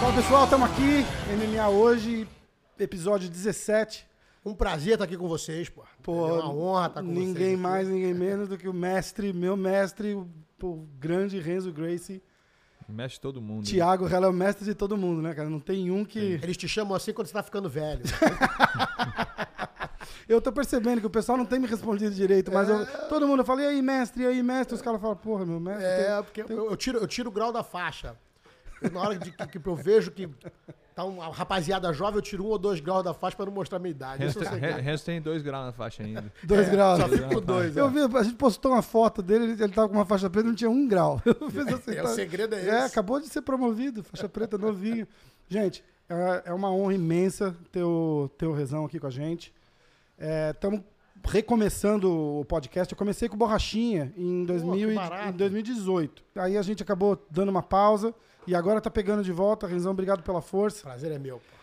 Fala pessoal, estamos aqui, MMA hoje, episódio 17. Um prazer estar aqui com vocês, pô. Pô, é uma honra estar com vocês. ninguém mais, ninguém menos do que o mestre, meu mestre, o, o grande Renzo Gracie. Mexe todo mundo. Thiago Rela é o mestre de todo mundo, né, cara? Não tem um que. Eles te chamam assim quando você tá ficando velho. Eu tô percebendo que o pessoal não tem me respondido direito, mas eu, todo mundo fala, e aí, mestre, e aí, mestre? Os caras falam, porra, meu mestre. é, tem- porque eu, eu tiro, eu tiro o grau da faixa. Eu, na hora de, que, que eu vejo que tá uma rapaziada jovem, eu tiro um ou dois graus da faixa pra não mostrar a minha idade. Renzo é o tem. Renzo tem dois graus na faixa ainda. Dois graus. Só fico com dois. Eu é. vi, a gente postou uma foto dele, ele, tava com uma faixa preta e não tinha um grau. Assim, É, tá- o segredo é esse. É, acabou de ser promovido, faixa preta novinho. Gente, é, é uma honra imensa ter o, ter o Rezão aqui com a gente. Estamos recomeçando o podcast. Eu comecei com Borrachinha em, 2000 e- barato. em 2018. Aí a gente acabou dando uma pausa e agora tá pegando de volta. Rezão, obrigado pela força. Prazer é meu, pô.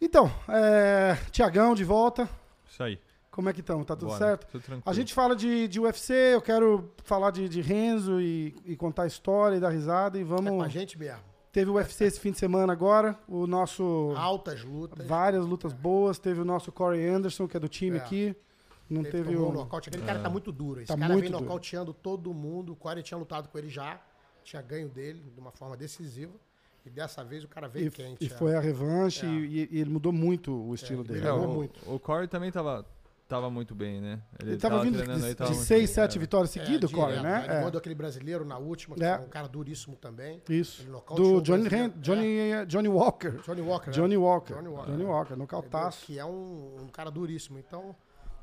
Então, é, Tiagão de volta. Isso aí. Como é que estão? Tá tudo Bora. certo? Tudo tranquilo. A gente fala de, de UFC, eu quero falar de, de Renzo e, e contar a história e dar risada. E É com a vamos. gente mesmo. Teve o UFC esse fim de semana agora. O nosso. Altas lutas. Várias lutas boas. Teve o nosso Corey Anderson, que é do time É. aqui. Não Teve, teve o. um nocaute. Aquele cara tá muito duro. Esse Tá cara muito vem duro. nocauteando todo mundo. O Corey tinha lutado com ele já. Tinha ganho dele de uma forma decisiva. E dessa vez o cara veio E, quente. e é. foi a revanche É. e, e ele mudou muito o estilo dele. É, o, muito. o Corey também tava, tava muito bem, né? Ele tava vindo treinando aí, de, tava de seis, bem. sete É. vitórias É, seguidas, o Corey, direto, né? Ele É. mandou aquele brasileiro na última, que É. foi um cara duríssimo também. Isso. Ele Do o Johnny, brasileiro. Ren- Johnny, Johnny Walker. Johnny Walker. né? Johnny Walker. Johnny Walker. Johnny Walker, nocautaço. Que é um, um cara duríssimo. Então,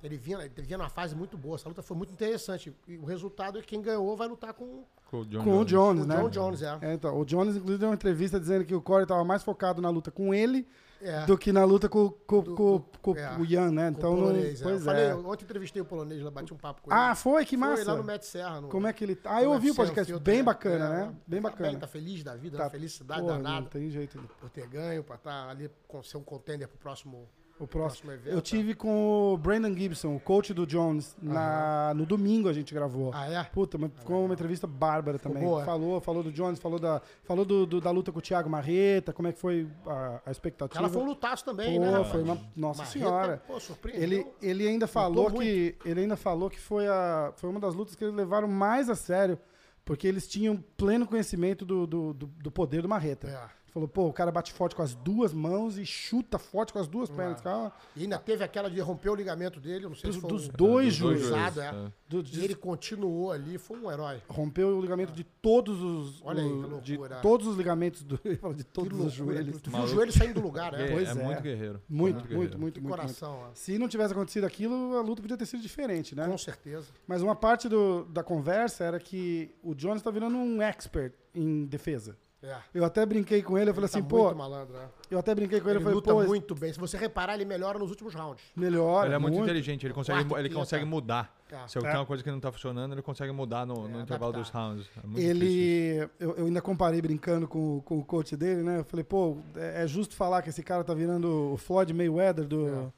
ele vinha, ele vinha numa fase muito boa. Essa luta foi muito interessante. E o resultado é que quem ganhou vai lutar com Com o John Com o Jones, o né? John Jones, é. É, então, o Jones, inclusive, deu uma entrevista dizendo que o Corey estava mais focado na luta com ele É. do que na luta com, com, Do- com, com é, o Ian, né? Então, o não, polonês, é. Eu pois falei, é. ontem entrevistei o polonês lá, bati um papo com ele. Ah, foi? Que Foi massa. lá no Met Serra. No, Como é que ele tá? Ah, eu no ouvi o UFC, podcast. filtro, Bem é. bacana, É, né? Bem tá bacana. tá feliz da vida, Tá- né? felicidade Porra, não danada tem jeito. por ter ganho, pra estar ali, com ser um contender pro próximo, O próximo. evento. Eu tive com o Brandon Gibson, o coach do Jones, na, no domingo a gente gravou. Ah, é? Puta, mas ficou uma entrevista bárbara também. boa, é? Falou, falou do Jones, falou da, falou do, do- da luta com o Thiago Marreta, como é que foi a, a expectativa. Ela foi um lutaço também, Pô, né? foi uma- nossa Marreta, senhora. Pô. Ele, ele ainda falou que ele ainda falou que foi, a, foi uma das lutas que eles levaram mais a sério, porque eles tinham pleno conhecimento do, do, do, do poder do Marreta. É. Falou, pô, o cara bate forte com as duas mãos e chuta forte com as duas É. pernas. Cara, E ainda teve aquela de romper o ligamento dele, não sei Dos- se foi dos um- dois dos dois joelhos. é. é. do- E ele continuou ali, foi um herói. rompeu o ligamento de todos os, Olha aí, o- que de loucura. todos os ligamentos do, de todos Que os loucura. joelhos. Tu viu o joelho saindo do lugar, né? É, Pois é é. muito guerreiro. Muito, guerreiro. muito, muito, Que muito, muito. coração, ó. Se não tivesse acontecido aquilo, a luta podia ter sido diferente, né? Com certeza. Mas uma parte do- da conversa era que o Jones tá virando um expert em defesa. É. Eu até brinquei com ele, eu falei Ele tá assim, pô, muito malandro, né? eu até brinquei com ele, Ele eu falei, luta pô, muito bem. Se você reparar, ele melhora nos últimos rounds. melhor, Ele é muito, inteligente, ele consegue, ele quinta. consegue mudar. É. Se tem uma coisa que não tá funcionando, ele consegue mudar no, no É, intervalo adaptar. dos rounds. É muito. Ele, eu, eu ainda comparei brincando com, com o coach dele, né? Eu falei, pô, é, é justo falar que esse cara tá virando o Floyd Mayweather do, É.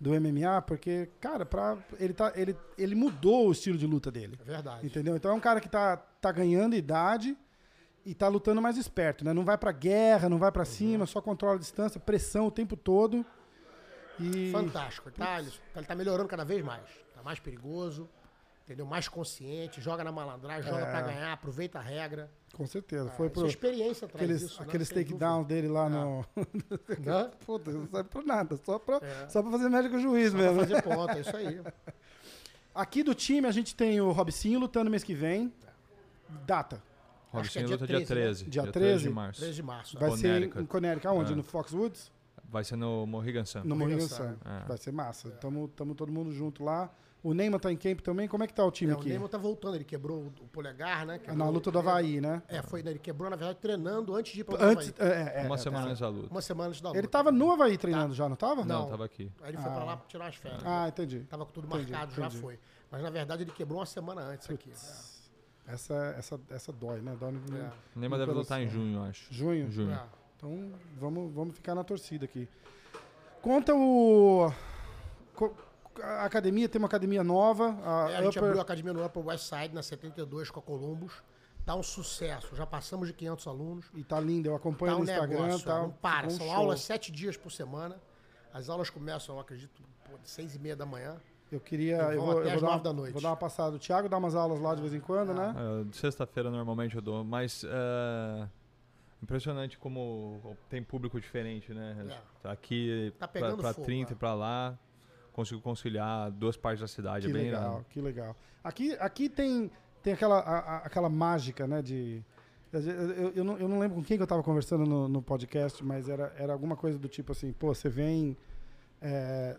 do MMA, porque, cara, pra, ele, tá, ele, ele mudou o estilo de luta dele. É verdade. Entendeu? Então é um cara que tá, tá ganhando idade e tá lutando mais esperto, né? Não vai pra guerra, não vai pra cima, só controla a distância, pressão o tempo todo. E Fantástico. Ele tá, ele, ele tá melhorando cada vez mais. Tá mais perigoso, entendeu? Mais consciente, joga na malandragem, joga É. pra ganhar, aproveita a regra. com certeza, foi Essa pro experiência traz aqueles, isso, né? aqueles Sem takedowns dele lá no dúvida. Né? Puta, não serve pra nada, só pra, É. só pra fazer médico juiz Só pra mesmo. fazer ponta, é isso aí. Aqui do time a gente tem o Robicinho lutando mês que vem. Data. Acho que é Robicinho dia luta dia 13, né? 13. Dia 13 13? de março. 13 de março. Vai ser Connecticut. em Connecticut, aonde? É. No Foxwoods? Vai ser no Mohegan Sun. No Mohegan Sun. É. Vai ser massa. Tamo, tamo todo mundo junto lá. O Neymar tá em camp também. Como é que tá o time É, o aqui? Neymar tá voltando, ele quebrou o, o polegar, né? É Quebrou na luta do o- Havaí, né? É, foi, né? ele quebrou, na verdade, treinando antes de ir pro Antes, Havaí. é, é, Uma é, semana é. antes da luta. Uma semana antes da luta. Ele tava no Havaí treinando já, não tava? Não, Não. tava aqui. Aí ele foi Ah. pra lá pra tirar as férias. Ah, entendi. Tava com tudo Entendi, marcado, já entendi. foi. Mas na verdade ele quebrou uma semana antes aqui. Essa, essa, essa dói, né? Dói no, É. O Neymar No deve lutar em junho, eu acho. junho. Junho. É. Então vamos, vamos ficar na torcida aqui. Conta o. a academia, tem uma academia nova. A, É, a gente Upper- abriu a academia no Upper West Side, na 72, com a Columbus. Tá um sucesso. Já passamos de 500 alunos. E tá lindo, eu acompanho Tá no um Instagram. negócio, tá, não para. um São show. aulas sete dias por semana. As aulas começam, eu acredito, pô, de seis e meia da manhã. Eu queria. Eu vou, até eu às vou dar, uma, da noite. vou dar uma passada. O Thiago dá umas aulas lá de vez em quando, né? É, de Sexta-feira normalmente eu dou, mas é, impressionante como tem público diferente, né? É. Aqui Tá pra, pegando pra fogo, 30 é. e pra lá, consigo conciliar duas partes da cidade, Que é bem legal, irado. que legal. Aqui, aqui tem, tem aquela, a- a- aquela mágica, né? De. Eu, eu- eu não, eu não lembro com quem que eu tava conversando no, no podcast, mas era, era alguma coisa do tipo assim, pô, você vem é,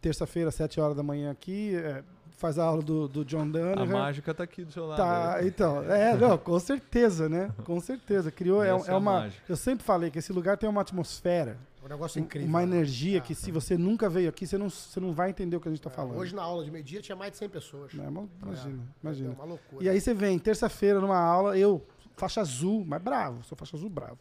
terça-feira, sete horas da manhã aqui, é, faz a aula do, do John A Danaher. mágica tá aqui do seu lado. Tá, né? então, é, não, com certeza, né? Com certeza. Criou, é, é é a uma. mágica. Eu sempre falei que esse lugar tem uma atmosfera, Um negócio incrível. uma né? energia É. que se você nunca veio aqui, você não, você não vai entender o que a gente tá falando. Hoje, na aula de meio-dia, tinha mais de 100 pessoas. Né? Ima- Imagina, É imagina. uma loucura. E aí você vem, terça-feira, numa aula, eu, faixa azul, mas bravo, sou faixa azul bravo.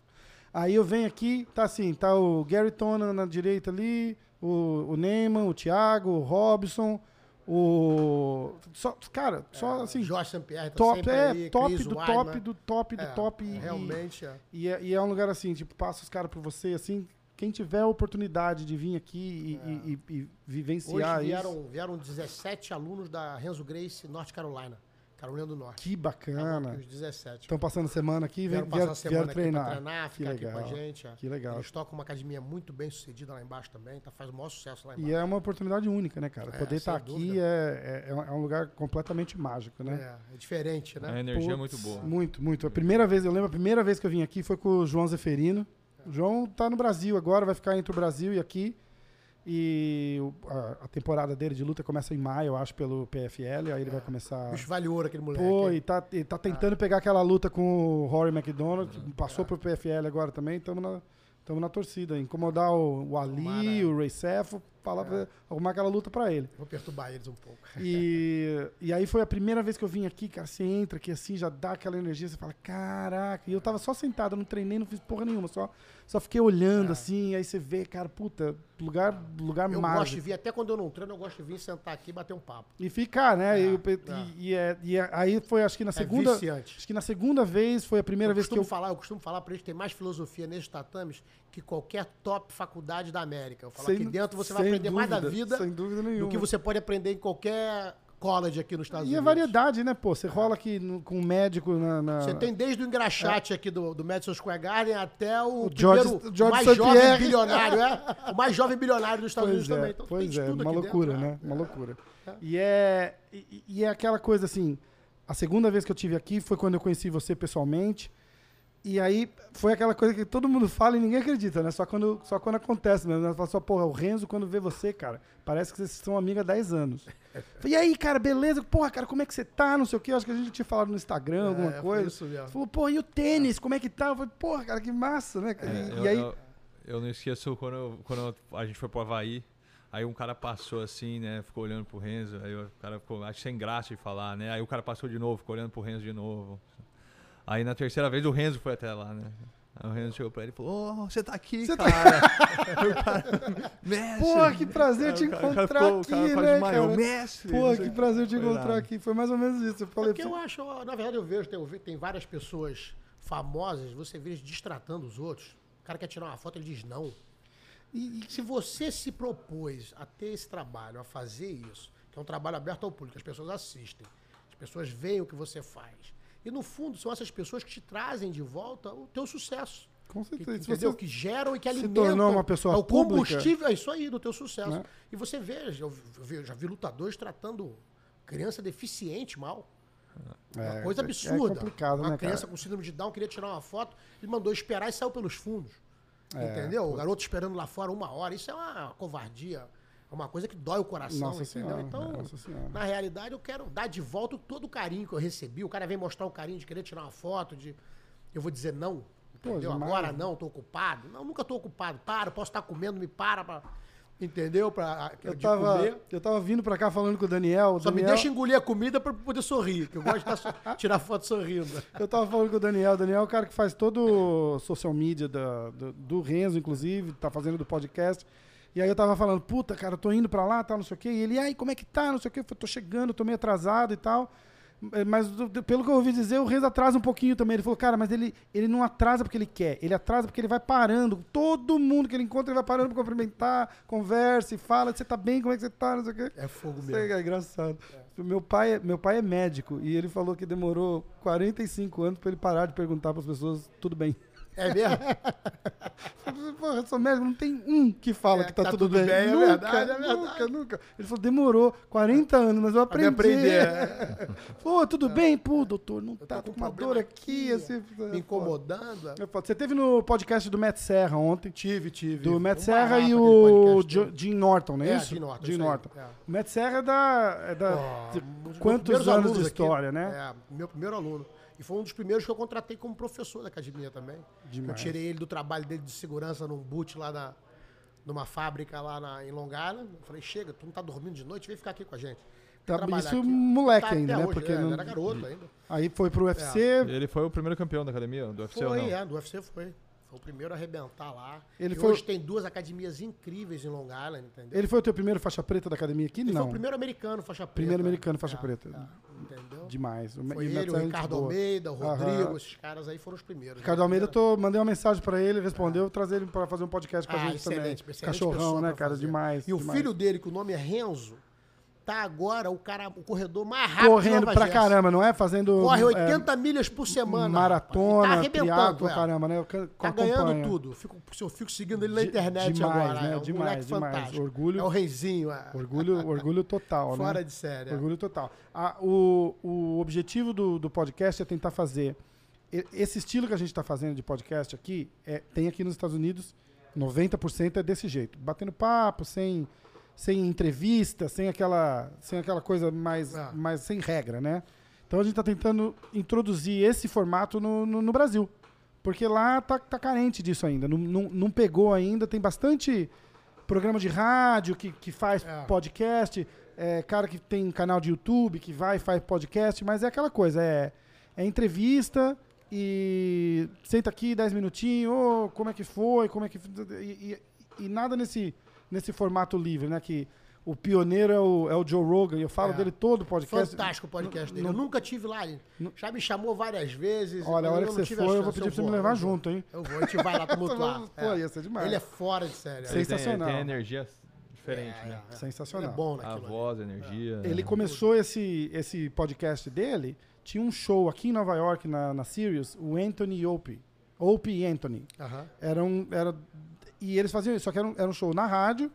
Aí eu venho aqui, tá assim, tá o Gary Tonan na direita ali, o, o Neyman, o Thiago, o Robson, o. Só, cara, só assim, Jorge Sampierre tá top, é, top do Weidman. top, do top, do É, top. e- Realmente, é. E, é, e é um lugar assim, tipo, passa os caras pra você, assim, quem tiver a oportunidade de vir aqui e, e- e- e vivenciar Hoje isso. vieram, vieram 17 alunos da Renzo Grace, North Carolina. Carolina do Norte. Que bacana. Os 17. Estão passando semana aqui, vem, Vieram vieram, passar a vieram semana aqui pra treinar. treinar, Que ficar aqui legal. com a gente. é. Que legal. Eles tocam uma academia muito bem sucedida lá embaixo também, tá, faz o maior sucesso lá E embaixo. é uma oportunidade única, né, cara? É, Poder estar aqui dúvida. é, é, é um lugar completamente mágico, né? É, é diferente, A né? energia é Putz, muito boa. Muito, muito. A primeira vez, eu lembro, a primeira vez que eu vim aqui foi com o João Zeferino. O João tá no Brasil agora, vai ficar entre o Brasil e aqui. E a, temporada dele de luta começa em maio, eu acho, pelo PFL. Aí ele vai começar. Bicho vale ouro aquele moleque. Pô, e tá, e tá tentando pegar aquela luta com o Rory McDonald, que passou pro PFL agora também, estamos na, tamo na torcida. Incomodar o, o Ali, Tomara. o Ray Sefo, falar pra- arrumar aquela luta pra ele. Vou perturbar eles um pouco. E, e aí foi a primeira vez que eu vim aqui, cara. Você entra aqui assim, já dá aquela energia, você fala, caraca. E eu tava só sentado, não treinei, não fiz porra nenhuma, só, só fiquei olhando assim, aí você vê, cara, puta, lugar, lugar Eu gosto de mágico. vir, até quando eu não treino, eu gosto de vir sentar aqui e bater um papo. E ficar, né? É, e, eu pe- é. e- e é- e é- aí foi, acho que na segunda. é viciante. acho que na segunda vez foi a primeira eu vez que eu. falar, eu costumo falar pra eles que tem mais filosofia nesses tatames que qualquer top faculdade da América. Eu falo Sem- aqui dentro você vai aprender mais da dúvida, vida Sem dúvida nenhuma. do que você pode aprender em qualquer college aqui nos Estados E a Unidos. variedade, né, pô? Você rola aqui no- com um médico na. na- Você tem desde o engraxate aqui do, do Madison Square Garden até o, O George- primeiro, George mais jovem bilionário, é? O mais jovem bilionário dos Estados Pois Unidos é, também. Então, pois é, uma loucura, dentro, né? Uma loucura. É. E é, e, e é aquela coisa assim, a segunda vez que eu tive aqui foi quando eu conheci você pessoalmente. E aí foi aquela coisa que todo mundo fala e ninguém acredita, né? Só quando, só quando acontece mesmo. Né? Fala só, porra, o Renzo, quando vê você, cara, parece que vocês são amigos há 10 anos. Falei, e aí, cara, beleza? Porra, cara, como é que você tá? Não sei o quê. Acho que a gente tinha falado no Instagram, alguma É, foi coisa. isso. Falou, pô, e o tênis? Como é que tá? Eu falei, porra, cara, que massa, né? É, e, eu, e aí, eu, eu não esqueço quando, eu- quando a gente foi pro Havaí. Aí um cara passou assim, né? Ficou olhando pro Renzo. Aí o cara ficou, acho sem graça de falar, né? Aí o cara passou de novo, ficou olhando pro Renzo de novo. Aí na terceira vez o Renzo foi até lá, né? Aí o Renzo chegou pra ele e falou: Ô, você tá aqui, Você tá- cara. O cara, mestre. Porra, que prazer te cara- encontrar aqui, né, cara? mestre. Pô, que prazer te encontrar aqui. Foi mais ou menos isso. Eu falei, Porque eu acho, na verdade, eu vejo, tem, tem várias pessoas famosas, você vê eles destratando os outros. O cara quer tirar uma foto, ele diz não. E, e se você se propôs a ter esse trabalho, a fazer isso, que é um trabalho aberto ao público, as pessoas assistem, as pessoas veem o que você faz. E no fundo, são essas pessoas que te trazem de volta o teu sucesso. com Que, certeza. Se entendeu? Que geram e que se alimentam. tornou uma pessoa é o pública- combustível, é isso aí, do teu sucesso. Né? E você vê, eu, eu já vi lutadores tratando criança deficiente mal. Uma É, coisa é- absurda. É complicado, uma né, criança cara? com síndrome de Down queria tirar uma foto, ele mandou esperar e saiu pelos fundos. É, entendeu? O garoto esperando lá fora uma hora. Isso é uma covardia. É uma coisa que dói o coração, Nossa entendeu? Senhora, então, na realidade, eu quero dar de volta todo o carinho que eu recebi. O cara vem mostrar o carinho de querer tirar uma foto, de. Eu vou dizer não. Entendeu? demais. Agora não, tô ocupado. Não, nunca tô ocupado. Para, posso estar comendo, me para. pra- entendeu? Pra, Eu tava, comer. eu tava vindo pra cá falando com o Daniel. o Só me Daniel- deixa engolir a comida pra poder sorrir, que eu gosto de so- tirar foto sorrindo. Eu tava falando com o Daniel. O Daniel é o cara que faz todo o social media da- do, do Renzo, inclusive, tá fazendo do podcast. E aí eu tava falando, puta, cara, eu tô indo pra lá, tal, não sei o quê. E ele, ai, como é que tá, não sei o quê. Eu falei, tô chegando, tô meio atrasado e tal. É, Mas pelo que eu ouvi dizer, o Renzo atrasa um pouquinho também. Ele falou, cara, mas ele, ele não atrasa porque ele quer. Ele atrasa porque ele vai parando. Todo mundo que ele encontra, ele vai parando pra cumprimentar, conversa e fala, você tá bem, como é que você tá, não sei o quê. É fogo mesmo. é engraçado. Meu, pai, é- meu pai é médico e ele falou que demorou 45 anos pra ele parar de perguntar pras pessoas, tudo bem. É mesmo? Porra, eu sou médico, não tem um que fala É, que tá, tá tudo, tudo bem. bem, é nunca, verdade, é verdade. nunca, nunca. Ele falou, demorou 40 anos, mas eu aprendi. aprender. é. Pô, tudo bem? Pô, doutor, não Eu tá, com uma dor aqui, assim. Me incomodando. Eu falo, Você teve no podcast do Matt Serra ontem. Tive, tive. Do Matt Um Serra e o Jo-. Jim Norton, não é, É, isso? Jim Norton, Jim Norton. é. O Matt Serra é da. É da dos quantos anos de alunos aqui. história, né? É, meu primeiro aluno. E foi um dos primeiros que eu contratei como professor da academia também. Eu Demais. tirei ele do trabalho dele de segurança num boot lá na, numa fábrica lá na, em Long Island. Eu falei, chega, tu não tá dormindo de noite, vem ficar aqui com a gente. Tá, isso aqui. moleque Tá ainda, né? hoje, Porque é, não- ele era garoto ainda. Aí foi pro UFC. Ele foi o primeiro campeão da academia, do UFC ou Foi, não? é, do UFC foi. Foi o primeiro a arrebentar lá. Ele e foi- hoje tem duas academias incríveis em Long Island, entendeu? Ele foi o teu primeiro faixa preta da academia aqui? Ele não. foi o primeiro americano faixa preta. Primeiro americano faixa É, preta. é, entendeu? Demais. O- Foi ele, o é Ricardo boa. Almeida, o Aham. Rodrigo, esses caras aí foram os primeiros. Ricardo né? Almeida, eu tô, mandei uma mensagem pra ele, respondeu, vou trazer ele pra fazer um podcast com a Ah, gente excelente, também. excelente Cachorrão, né, cara? fazer. Demais. E o demais. filho dele, que o nome é Renzo, tá agora o cara, o corredor mais rápido correndo pra Jersey. caramba, não é? Fazendo Corre é, 80 milhas por semana. maratona, tá arrebentando, é. caramba, né? Eu Tá acompanho. ganhando tudo. Fico, eu fico seguindo ele na internet demais, agora. né? É um Demais, moleque demais. fantástico. Orgulho- É o reizinho. É. Orgulho, orgulho total, né? Fora de série. é. Orgulho total. Ah, o, o objetivo do, do podcast é tentar fazer. Esse estilo que a gente está fazendo de podcast aqui, é, tem aqui nos Estados Unidos, 90% é desse jeito. Batendo papo, sem, sem entrevista, sem aquela, sem aquela coisa mais, Ah. mais sem regra, né? Então a gente está tentando introduzir esse formato no, no, no Brasil. Porque lá tá, tá carente disso ainda. Não, não, não pegou ainda. Tem bastante programa de rádio que, que faz É. podcast, é, cara que tem canal de YouTube que vai e faz podcast, mas é aquela coisa, é, é entrevista e senta aqui 10 minutinhos, ô, como é que foi, como é que e, e- e nada nesse, nesse formato livre, né? Que o pioneiro é o, é o Joe Rogan, e eu falo É. dele todo o podcast. Fantástico o podcast dele. não- eu nunca tive lá. Ele não- já me chamou várias vezes. Olha, a hora eu que você for, a eu vou pedir pra você me levar junto, hein? Eu vou, a gente vai lá tumultuar. Pô, ia ser demais. Ele é fora de série. Ele é. tem- Sensacional. Tem, energia diferente, É, né? é, é. Sensacional. Ele é bom A naquilo. ali. voz, a energia. Ele começou esse, esse podcast dele, tinha um show aqui em Nova York, na, na Sirius, o Anthony Opie. Opie Anthony. Aham. Era um, era, e eles faziam isso, só que era um, era um show na rádio,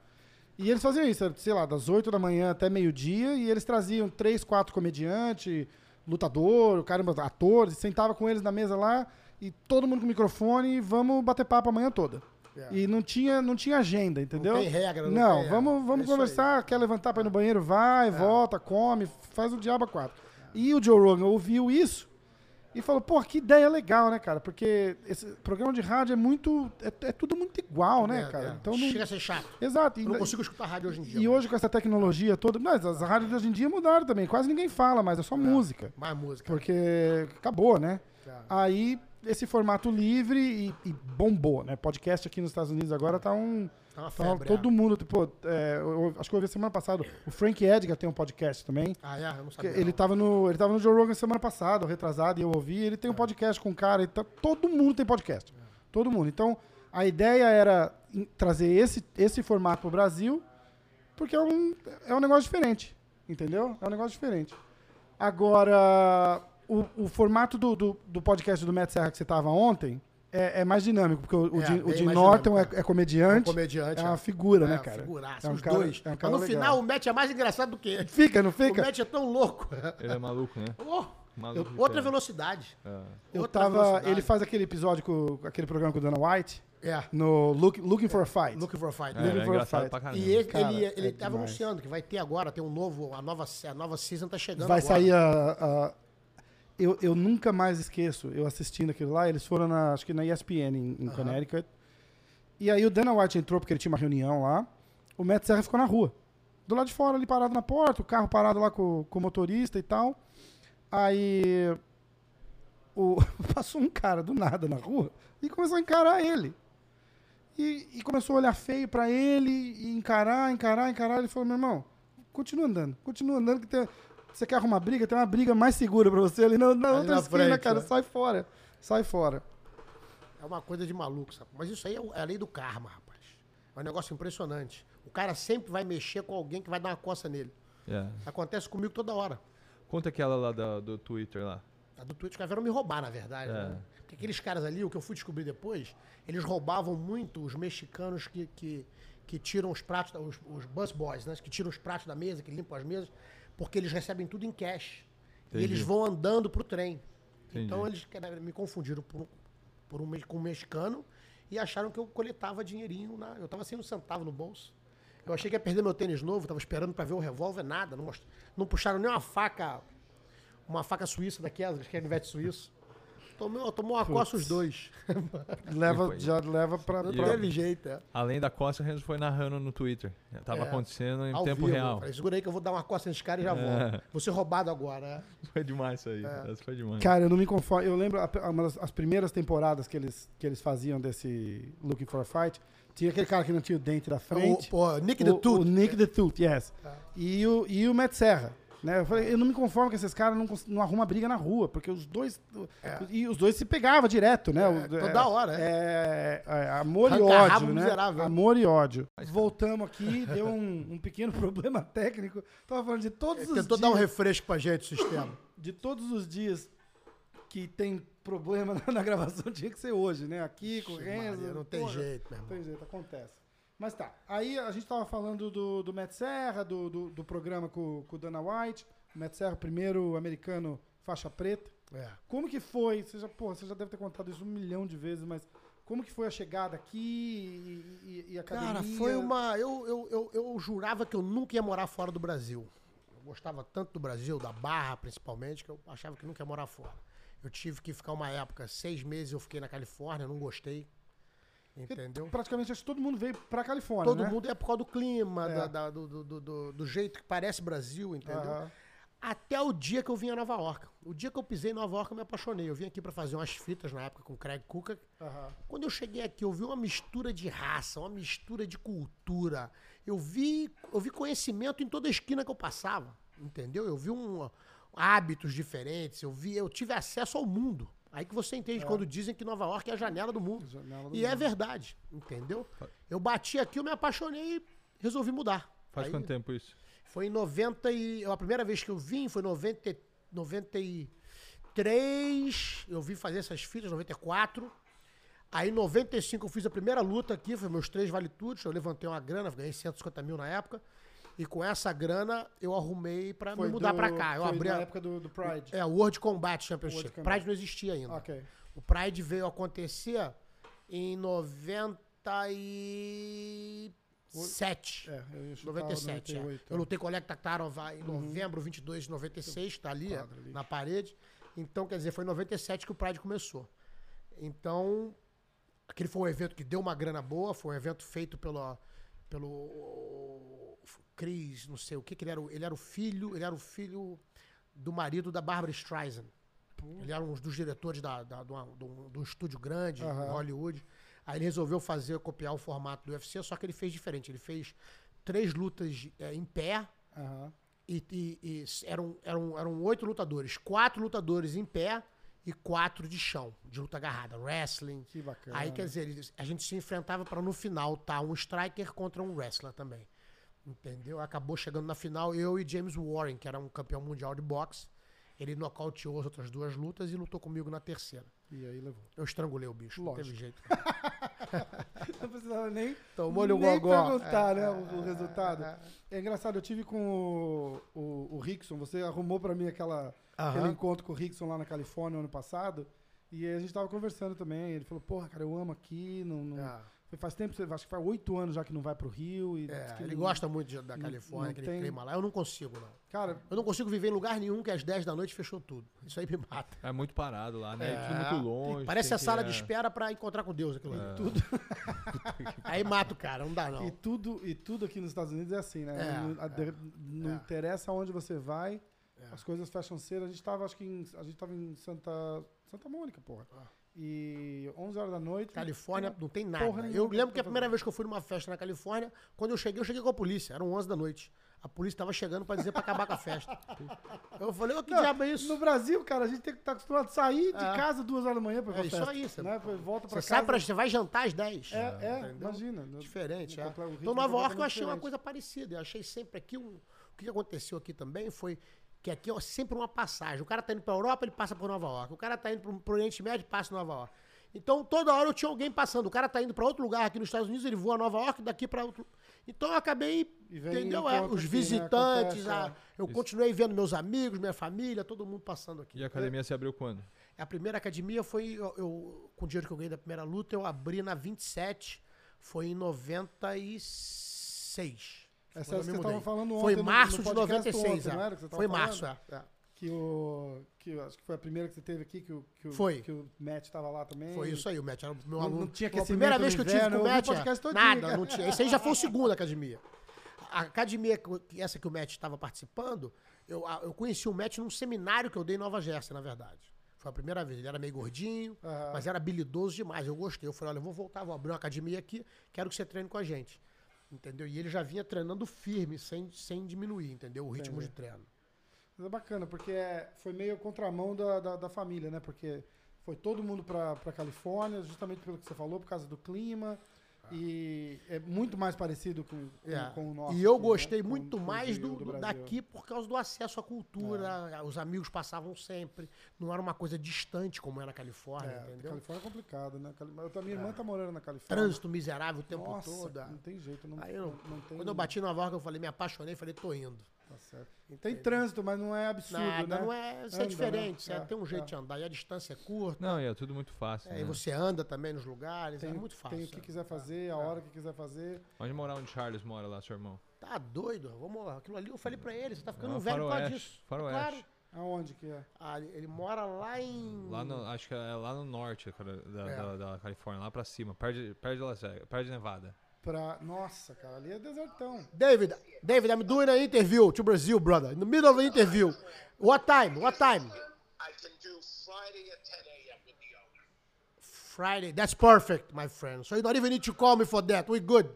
e eles faziam isso, sei lá, das 8 da manhã até meio-dia, e eles traziam três, quatro comediantes, lutador, caramba, atores, sentava com eles na mesa lá, e todo mundo com microfone, e vamos bater papo a manhã toda. É. E não tinha, não tinha agenda, entendeu? tem regra, não Não, tem, é. vamos, É vamos isso conversar, quer levantar para ir no banheiro, vai, volta, come, faz o diabo a quatro. E o Joe Rogan ouviu isso e falou, pô, que ideia legal, né, cara? Porque esse programa de rádio é muito, é, é tudo muito igual, né, É, cara? é. Então não, Chega a ser chato. Exato. Eu não consigo escutar rádio hoje em dia. e hoje com essa tecnologia toda, mas as rádios de hoje em dia mudaram também, quase ninguém fala mais, é só música. Mais música. Porque acabou, né? É. Aí, esse formato livre e, e bombou, né? Podcast aqui nos Estados Unidos agora tá um. Tá tá todo é. mundo, tipo, é, eu- eu acho que eu ouvi semana passada. O Frank Edgar tem um podcast também. Ah, é? Eu não sabia. Ele não. tava, no, ele tava no Joe Rogan semana passada, retrasado, e eu ouvi. Ele tem um podcast com um cara. tá- todo mundo tem podcast. Todo mundo. Então, a ideia era trazer esse, esse formato pro Brasil, porque é um, é um negócio diferente. Entendeu? É um negócio diferente. Agora, o, o formato do, do, do podcast do Matt Serra que você tava ontem é, é mais dinâmico, porque o, o É, o bem Jim Norton é, é comediante. É um comediante. É uma é. figura, É, né, cara? Figuraça, É um os cara- dois. é um Mas cara no legal. final, o Matt é mais engraçado do que ele. Fica, não O fica? Matt é tão louco. Ele é maluco, né? Oh, Maluco. outra velocidade. É. Eu Outra tava. velocidade. Ele faz aquele episódio com aquele programa com o Dana White É. no Look, Looking for a Fight. Looking for a Fight. É, Looking é for a engraçado fight. pra caramba. E ele, Cara, ele, é ele tava demais. anunciando que vai ter agora, tem um novo, a nova, a nova season tá chegando Vai agora. sair a. a- eu, eu nunca mais esqueço, eu assistindo aquilo lá, eles foram na, acho que na ESPN em, em. Connecticut. E aí o Dana White entrou porque ele tinha uma reunião lá. O Matt Serra ficou na rua. Do lado de fora, ali parado na porta, o carro parado lá com, com o motorista e tal. Aí o, passou um cara do nada na rua e começou a encarar ele. E, e começou a olhar feio pra ele, e encarar, encarar, encarar. Ele falou, meu irmão, continua andando, continua andando que tem... Você quer arrumar briga? Tem uma briga mais segura pra você ali na, na Ali outra na esquina, frente, cara. né? Sai fora. Sai fora. É uma coisa de maluco, sabe? Mas isso aí é é a lei do karma, rapaz. É um negócio impressionante. O cara sempre vai mexer com alguém que vai dar uma coça nele. É. Acontece comigo toda hora. Conta aquela lá da- do Twitter lá. A do Twitch, que vieram me roubar, na verdade. É. né? Porque aqueles caras ali, o que eu fui descobrir depois, eles roubavam muito os mexicanos que, que, que tiram os pratos, os, os bus boys, né? Que tiram os pratos da mesa, que limpam as mesas, porque eles recebem tudo em cash. E Entendi. eles vão andando pro trem. Entendi. Então eles cara, me confundiram por, um- por um, com um mexicano e acharam que eu coletava dinheirinho. Na, eu tava sem um centavo no bolso. Eu achei que ia perder meu tênis novo, tava esperando pra ver o revólver, nada. Não, most- não puxaram nem uma faca, uma faca suíça daquelas, que é canivete suíço. Tomou, tomou uma coça os dois. Leva, foi- já leva pra... Não pra- teve jeito, é. Além da costa, o Renzo foi narrando no Twitter. Tava É. acontecendo em Ao tempo vivo. real. Falei, segura aí que eu vou dar uma coça nesse cara e já É. volto. Vou ser roubado agora, é. Foi demais isso aí. É. Essa foi demais. Cara, eu não me conformo. Eu lembro a- uma das as primeiras temporadas que eles, que eles faziam desse Looking for a Fight. Tinha aquele cara que não tinha o dente da frente. O, pô, Nick o, the Tooth. O Nick the Tooth, yes. Tá. E, o, e o Matt Serra. Né? Eu, falei, eu não me conformo que esses caras não, não arrumam briga na rua, porque os dois. E os dois se pegavam direto, né? O- toda hora, é. é, amor e Arranca ódio, né? miserável. Amor e ódio. Voltamos aqui, deu um, um pequeno problema técnico. Tava falando de todos os Tentou dias dar um refresco pra gente, o sistema. de todos os dias que tem problema na, gravação, tinha que ser hoje, né? Aqui, com o Ixi, Renzo. Maria, não tem jeito, meu Não irmão. tem jeito, acontece. Mas tá, aí a gente tava falando do, do Matt Serra, do, do, do programa com, com o Dana White. O Matt Serra, primeiro americano faixa preta. É. Como que foi? Você já, porra, você já deve ter contado isso um milhão de vezes, mas como que foi a chegada aqui e, e, e a academia? Cara, foi uma. Eu, eu, eu, eu jurava que eu nunca ia morar fora do Brasil. Eu gostava tanto do Brasil, da Barra principalmente, que eu achava que nunca ia morar fora. Eu tive que ficar uma época, seis meses eu fiquei na Califórnia, não gostei. Entendeu? Praticamente acho que todo mundo veio pra Califórnia, Todo né? mundo é por causa do clima, É. da- da- do, do, do- do- jeito que parece Brasil, entendeu? Aham. Até o dia que eu vim a Nova York. O dia que eu pisei em Nova York, eu me apaixonei. Eu vim aqui pra fazer umas fitas na época com o Craig Kuka. Aham. Quando eu cheguei aqui, eu vi uma mistura de raça, uma mistura de cultura. Eu vi, eu vi conhecimento em toda esquina que eu passava, entendeu? Eu vi um, hábitos diferentes, eu vi, eu tive acesso ao mundo. Aí que você entende quando dizem que Nova York é a janela do mundo. Janela do E é mundo. verdade, entendeu? Eu bati aqui, eu me apaixonei e resolvi mudar. Faz Aí- quanto tempo isso? foi em 90 e... A primeira vez que eu vim foi em 90, e- 93. Eu vim fazer essas fitas, 94. Aí em 95 eu fiz a primeira luta aqui, foi meus três vale tudo. Eu levantei uma grana, ganhei 150 mil na época. E com essa grana eu arrumei pra me mudar do- pra cá. Eu foi abri na a, época do, do Pride. é, o World Combat Championship. World Combat. Pride não existia ainda. Ok. O Pride veio acontecer em 97. É, eu ia chutar 97, é. 98, Eu lutei com o Oleg Taktarov em novembro 22 de 96, tá ali, quadro ali. na parede. Então, quer dizer, foi em 97 que o Pride começou. Então, aquele foi um evento que deu uma grana boa, foi um evento feito pelo, pelo Chris, não sei o que, que ele era. o- Ele era o filho, ele era o filho do marido da Barbara Streisand. Ele era um dos diretores da, da, de, um, de um estúdio grande em Hollywood. Aí ele resolveu fazer, copiar o formato do UFC, só que ele fez diferente. Ele fez três lutas é, em pé, Aham. e, e- e eram, eram, eram oito lutadores. Quatro lutadores em pé e quatro de chão, de luta agarrada, wrestling. Que bacana. Aí, quer dizer, a gente se enfrentava para no final tá um striker contra um wrestler também. Entendeu? Acabou chegando na final eu e James Warren, que era um campeão mundial de boxe. Ele nocauteou as outras duas lutas e lutou comigo na terceira. E aí levou. Eu estrangulei o bicho, não teve Lógico. jeito. Não precisava nem, Tomou-lhe o nem gogó. perguntar, É, né, é, o, o é, resultado. é. É engraçado, eu tive com o, o, o Rickson, você arrumou pra mim aquela, Aham. aquele encontro com o Rickson lá na Califórnia ano passado, e aí a gente tava conversando também, ele falou, porra, cara, eu amo aqui, não, não- Ah. Faz tempo, acho que faz oito anos já que não vai pro Rio. E É, ele não- gosta muito de- da não- Califórnia, não aquele tem- clima lá. Eu não consigo, não. Cara, Eu não consigo viver em lugar nenhum que às 10 da noite fechou tudo. Isso aí me mata. É muito parado lá, né? É. Tudo muito longe. Parece tem a sala é. de espera pra encontrar com Deus aquilo ali. É. Tudo. aí mata o cara, não dá não. E tudo, e tudo aqui nos Estados Unidos é assim, né? É, não não é. interessa aonde você vai, É. as coisas fecham cedo. A gente tava, acho que em, a gente tava em Santa, Santa Mônica, porra. Ah. E 11 horas da noite. Califórnia não tem nada. porra Eu lembro que a primeira vez que eu fui numa festa na Califórnia, quando eu cheguei, eu cheguei com a polícia. Eram 11 da noite. A polícia tava chegando pra dizer pra acabar com a festa. Eu falei, ô, que Não, diabo é isso? No Brasil, cara, a gente tem que estar acostumado a sair de É. casa duas horas da manhã pra ir É isso festa, aí, você- né? Volta pra Você casa. sai pra, você vai jantar às 10. É, é, Entendeu? imagina. no- Diferente, no é. Então, Nova York eu achei uma diferente. coisa parecida. Eu achei sempre aqui um. O que aconteceu aqui também foi que aqui é sempre uma passagem. O cara tá indo pra Europa, ele passa por Nova York. O cara tá indo pro, pro Oriente Médio, passa em Nova York. Então, toda hora eu tinha alguém passando. O cara tá indo pra outro lugar aqui nos Estados Unidos, ele voa a Nova York, daqui pra outro. Então, eu acabei. Entendeu? É, os né? visitantes, Acontece, a- eu continuei vendo meus amigos, minha família, todo mundo passando aqui. E a academia se abriu quando? A primeira academia foi, eu, eu- com o dinheiro que eu ganhei da primeira luta, eu abri na 27, foi em 96. Essa é que você tava mudei. falando Foi ontem no- março no de podcast 96, ontem, não era que Foi falando? março, é. é. Que o. Que acho que foi a primeira que você teve aqui, que o, que o, Foi. que o Matt tava lá também. Foi isso aí, o Matt era o meu Não- aluno. não tinha Foi a primeira no vez que eu tive com o Matt. nada, não tinha. Esse aí já foi o segundo academia. A academia, que- essa que o Matt estava participando, eu, eu conheci o Matt num seminário que eu dei em Nova Jersey, na verdade. Foi a primeira vez. Ele era meio gordinho, Aham. mas era habilidoso demais. Eu gostei. Eu falei, olha, eu vou voltar, vou abrir uma academia aqui, quero que você treine com a gente. Entendeu? E ele já vinha treinando firme, sem, sem diminuir, entendeu? O ritmo Entendi. de treino. Mas é bacana, porque foi meio contramão da, da, da família, né? Porque foi todo mundo pra Califórnia, justamente pelo que você falou, por causa do clima. E é muito mais parecido com, com, É. com o nosso. E eu gostei Com- muito mais do, do- daqui por causa do acesso à cultura. Os amigos passavam sempre. Não era uma coisa distante como é na Califórnia, É, entendeu? Califórnia é complicado, né? Eu, a minha irmã tá morando na Califórnia. Trânsito miserável o tempo Nossa, todo. é. não tem jeito. Não, Aí eu, não, não tem, quando eu bati Nova York, eu falei, me apaixonei, falei, tô indo. Tá certo. Tem trânsito, mas não é absurdo, Nada, né? não é. Isso Anda, é diferente, né? você É, tem um jeito é. de andar. E a distância é curta. Não, e é tudo muito fácil. é, né? E você anda também nos lugares. Tem, é muito fácil. Tem o que é. quiser fazer, a hora que quiser fazer. Onde morar onde Charles mora lá, seu irmão? Tá doido? Vamos lá. Aquilo ali eu falei pra ele, você tá ficando Não, velho por causa disso. faroeste. Claro. Aonde que é? Ah, ele mora lá em. Lá no, acho que é lá no norte da, É. da, da Califórnia, lá pra cima, perto de, perto de Las Vegas, perto de Nevada. Pra... Nossa, cara, ali é desertão. David, David, I'm doing an interview to Brazil, brother. In the middle of the interview. What time? What time? I can do Friday at 10 a.m. with the owner. Friday. That's perfect, my friend. So you don't even need to call me for that. We're good.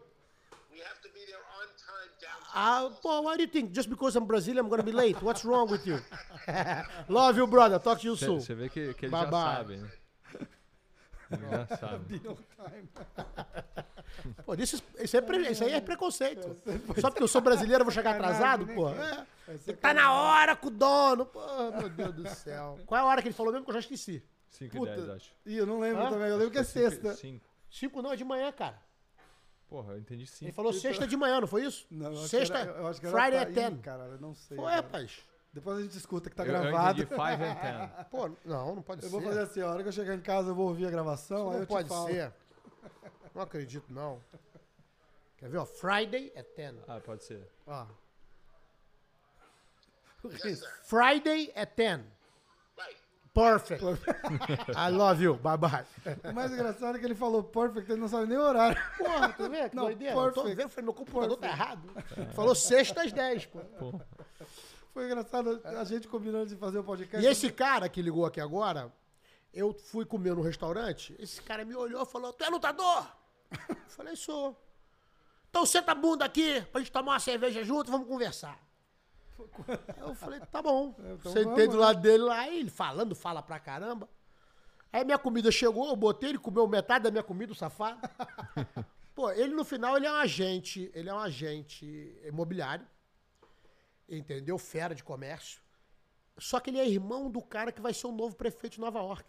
We have to be there on time downtown. Ah, pô, what do you think? Just because I'm Brazilian, I'm gonna be late. What's wrong with you? Love you, brother. Talk to you soon. Você vê que, que ele Bye já bye. sabe, né? Ele já sabe. Pô, isso, isso, é pre- isso aí é preconceito. Só porque eu sou brasileiro, eu vou chegar atrasado, né, pô. É. Tá na hora com o dono. Pô, meu Deus do céu. Qual é a hora que ele falou mesmo que eu já esqueci? 5 e Puta. 10, acho. Ih, eu não lembro Hã? também. Eu lembro que é sexta. 5. Cinco não, é de manhã, cara. Porra, eu entendi Ele 5. falou sexta de manhã, não foi isso? Não, eu acho sexta, que era, eu acho que era Friday at 10. Ih, cara, eu não sei. Foi, rapaz. Depois a gente escuta que tá eu, eu gravado. entendi 5 and 10. Pô, não, não pode Eu ser. vou fazer assim, a hora que eu chegar em casa eu vou ouvir a gravação, Isso aí não eu te pode ser. Não acredito, não. Quer ver, ó? Friday at 10. Ah, pode ser. Ó. Yes. Friday at 10. Right. Perfect. I love you. Bye bye. O mais engraçado é que ele falou perfect, ele não sabe nem o horário. Porra, tu vê? Que Não, doideira. Eu tô perfect. vendo, falei, meu computador tá errado. Falou sexta às 10, pô. Foi engraçado a gente combinando de fazer o podcast. E esse cara que ligou aqui agora, eu fui comer no restaurante, esse cara me olhou e falou, tu é lutador? Eu falei, sou. Então senta a bunda aqui pra gente tomar uma cerveja junto e vamos conversar. Eu falei, tá bom. então Sentei vamos, do né? lado dele lá, ele falando, fala pra caramba. Aí minha comida chegou, eu botei, ele comeu metade da minha comida, o safado. Pô, ele no final, ele é um agente, ele é um agente imobiliário, entendeu? Fera de comércio. Só que ele é irmão do cara que vai ser o novo prefeito de Nova York.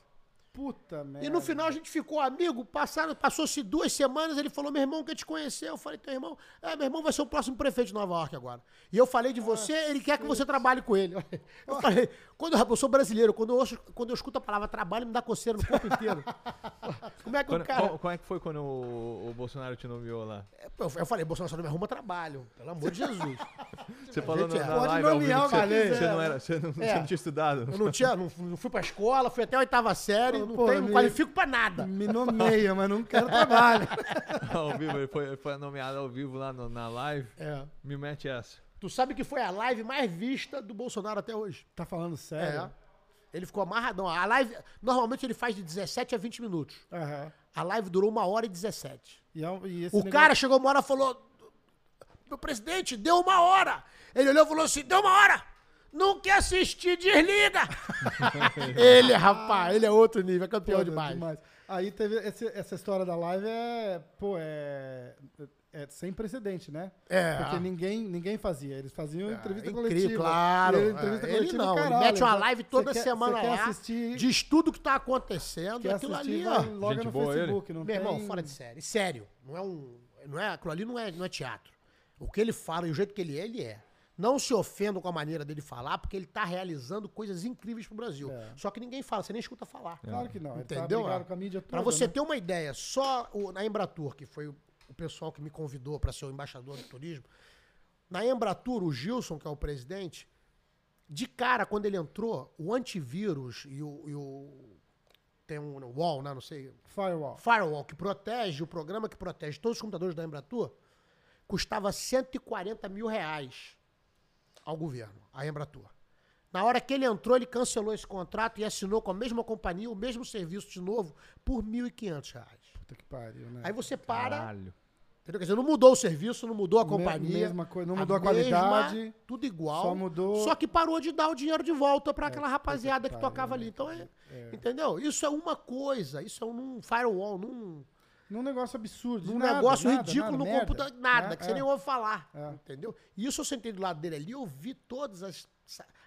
Puta merda. E no final a gente ficou amigo, passaram, passou-se duas semanas, ele falou, meu irmão quer te conhecer. Eu falei, teu irmão? É, meu irmão vai ser o próximo prefeito de Nova York agora. E eu falei de você, ele quer que você trabalhe com ele. Eu falei, quando eu, eu sou brasileiro, quando eu, ouço, quando eu escuto a palavra trabalho, me dá coceira no corpo inteiro. Como é que Quando, o cara... qual- é que foi quando o, o Bolsonaro te nomeou lá? Eu, eu falei, Bolsonaro só não me arruma trabalho, pelo amor de Jesus. Você falou na, é. na Pode live nomear você, quiser. você não, era, você não, você É. não tinha estudado. Eu não, tinha, não, não fui pra escola, fui até a oitava série, não, Pô, tenho, não me- qualifico pra nada. Me nomeia, mas não quero trabalho. ao vivo, ele foi, foi nomeado ao vivo lá no- na live. É. Me mete essa. Tu sabe que foi a live mais vista do Bolsonaro até hoje. Tá falando sério? Ele ficou amarradão. A live, normalmente ele faz de 17 a 20 minutos. Aham. A live durou uma hora e 17. E é e O negócio- cara chegou uma hora e falou: Meu presidente, deu uma hora. Ele olhou e falou assim: deu uma hora. Não quer assistir, desliga. ele, rapaz, ele é outro nível, é campeão Pô, demais. Aí teve esse- essa história da live é, pô, é, é sem precedente, né? É. Porque ninguém, ninguém fazia. Eles faziam entrevista É incrível, coletiva. claro. E ele, entrevista É, ele coletiva, não, caralho, ele mete uma live toda quer- semana lá, assistir, diz tudo que tá acontecendo, quer aquilo assistir, ali, ó. logo Gente no boa Facebook. Não Meu irmão, tem- fora de série. Sério. Não é um. Não é, aquilo ali não é, não é teatro. O que ele fala e o jeito que ele é, ele é. Não se ofendam com a maneira dele falar, porque ele tá realizando coisas incríveis pro Brasil. É. Só que ninguém fala, você nem escuta falar. Claro que não. Ele tá Entendeu? com a mídia toda, Pra você né? ter uma ideia, só o- na Embratur, que foi o, pessoal que me convidou para ser o embaixador do turismo, na Embratur, o Gilson, que é o presidente, de cara, quando ele entrou, o antivírus e o. e o- tem um wall, né? Não sei. Firewall. Firewall, que protege, o programa que protege todos os computadores da Embratur, custava 140 mil reais ao governo, a Embratur. Na hora que ele entrou, ele cancelou esse contrato e assinou com a mesma companhia o mesmo serviço de novo por 1.500 reais. Puta que pariu, né? Aí você para, Caralho. Entendeu? Quer dizer, não mudou o serviço, não mudou a companhia. mesma coisa, não mudou a qualidade, tudo igual. só mudou- Só que parou de dar o dinheiro de volta para aquela puta rapaziada que que, tocava né, ali. Então é, entendeu? Isso é uma coisa, isso é um firewall, num Num negócio absurdo. num nada, negócio nada, ridículo nada, no computador, nada, né? que você É. nem ouve falar, É. entendeu? E isso eu sentei do lado dele ali, eu vi todas as,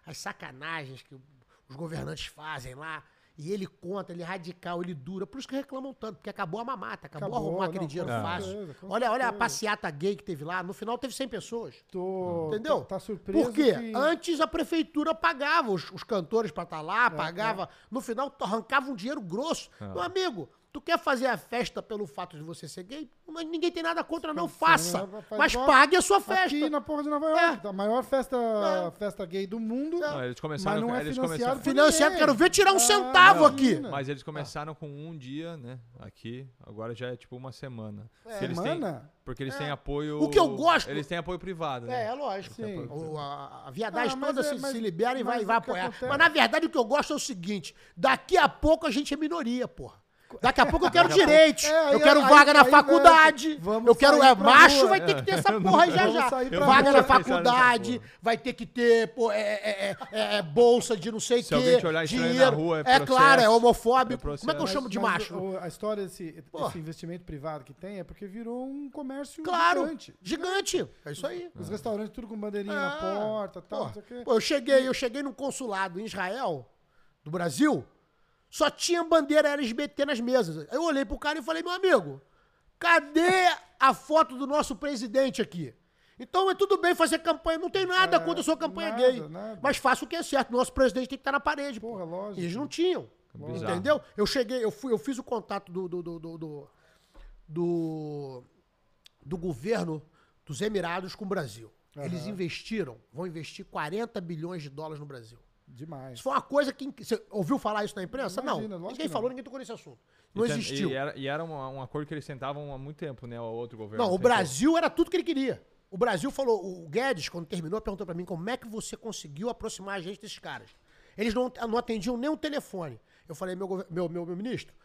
as sacanagens que os governantes fazem lá, e ele conta, ele é radical, ele dura, por isso que reclamam tanto, porque acabou a mamata, acabou, Acabou, arrumar aquele não, dinheiro com fácil. olha, olha a passeata gay que teve lá, no final teve 100 pessoas. Tô, Entendeu? Tá, tá surpreso Por quê? que- Antes a prefeitura pagava os, os cantores pra estar É, lá, pagava. No final arrancava um dinheiro grosso. Meu amigo, tu quer fazer a festa pelo fato de você ser gay? Mas ninguém tem nada contra, não faça. Faz Mas igual pague a sua festa. Aqui na porra de Nova York. A maior festa, festa gay do mundo. Não, eles começaram, mas não é eles financiado Financiado, quero ver tirar um Ah, centavo aqui. mas eles começaram com um dia, né? Aqui, agora já é tipo uma semana. Porque eles têm- Semana? porque eles têm apoio. O que eu gosto- Eles têm apoio privado, né? É, é lógico. Sim. O- a, a viadagem Ah, toda é- se, mas- se libera e vai, vai apoiar. acontece- Mas na verdade o que eu gosto é o seguinte: daqui a pouco a gente é minoria, porra. Daqui a pouco eu quero direitos. É, aí- eu quero aí- vaga na aí, faculdade. né, vamos eu quero. sair É, macho rua. vai ter que ter essa porra aí já já. Vaga na faculdade, vai ter que ter pô, é, é, é, é, é, bolsa de não sei o Se quê. alguém te olhar estranho na dinheiro. rua, é É processo. claro, é É homofóbico. Como é que eu chamo de mas macho? o- a história desse investimento privado que tem é porque virou um comércio Claro, gigante. gigante. É isso aí. Os restaurantes tudo com bandeirinha Ah, na porta, tal, pô, eu cheguei, eu cheguei num consulado em Israel, do Brasil, só tinha bandeira LGBT nas mesas. Eu olhei pro cara e falei, meu amigo, cadê a foto do nosso presidente aqui? Então é tudo bem fazer campanha, não tem nada contra a sua campanha É, nada, gay. nada. Mas faça o que é certo, nosso presidente tem que estar na parede. Porra, lógico. E eles não tinham. Bizarro. Entendeu? Eu cheguei, eu fui, eu fiz o contato do do, do, do, do, do, do governo dos Emirados com o Brasil. Eles investiram, vão investir 40 bilhões de dólares no Brasil. Demais. Isso foi uma coisa que. Você ouviu falar isso na imprensa? Imagina, não. Ninguém que falou, não. ninguém tocou nesse assunto. E Não tem- existiu. E era, e era uma- um acordo que eles tentavam há muito tempo, né? O outro governo. Não, o tentou. Brasil era tudo que ele queria. O Brasil falou, o Guedes, quando terminou, perguntou pra mim como é que você conseguiu aproximar a gente desses caras. Eles não, não atendiam nem o telefone. Eu falei, meu, meu, meu, meu ministro,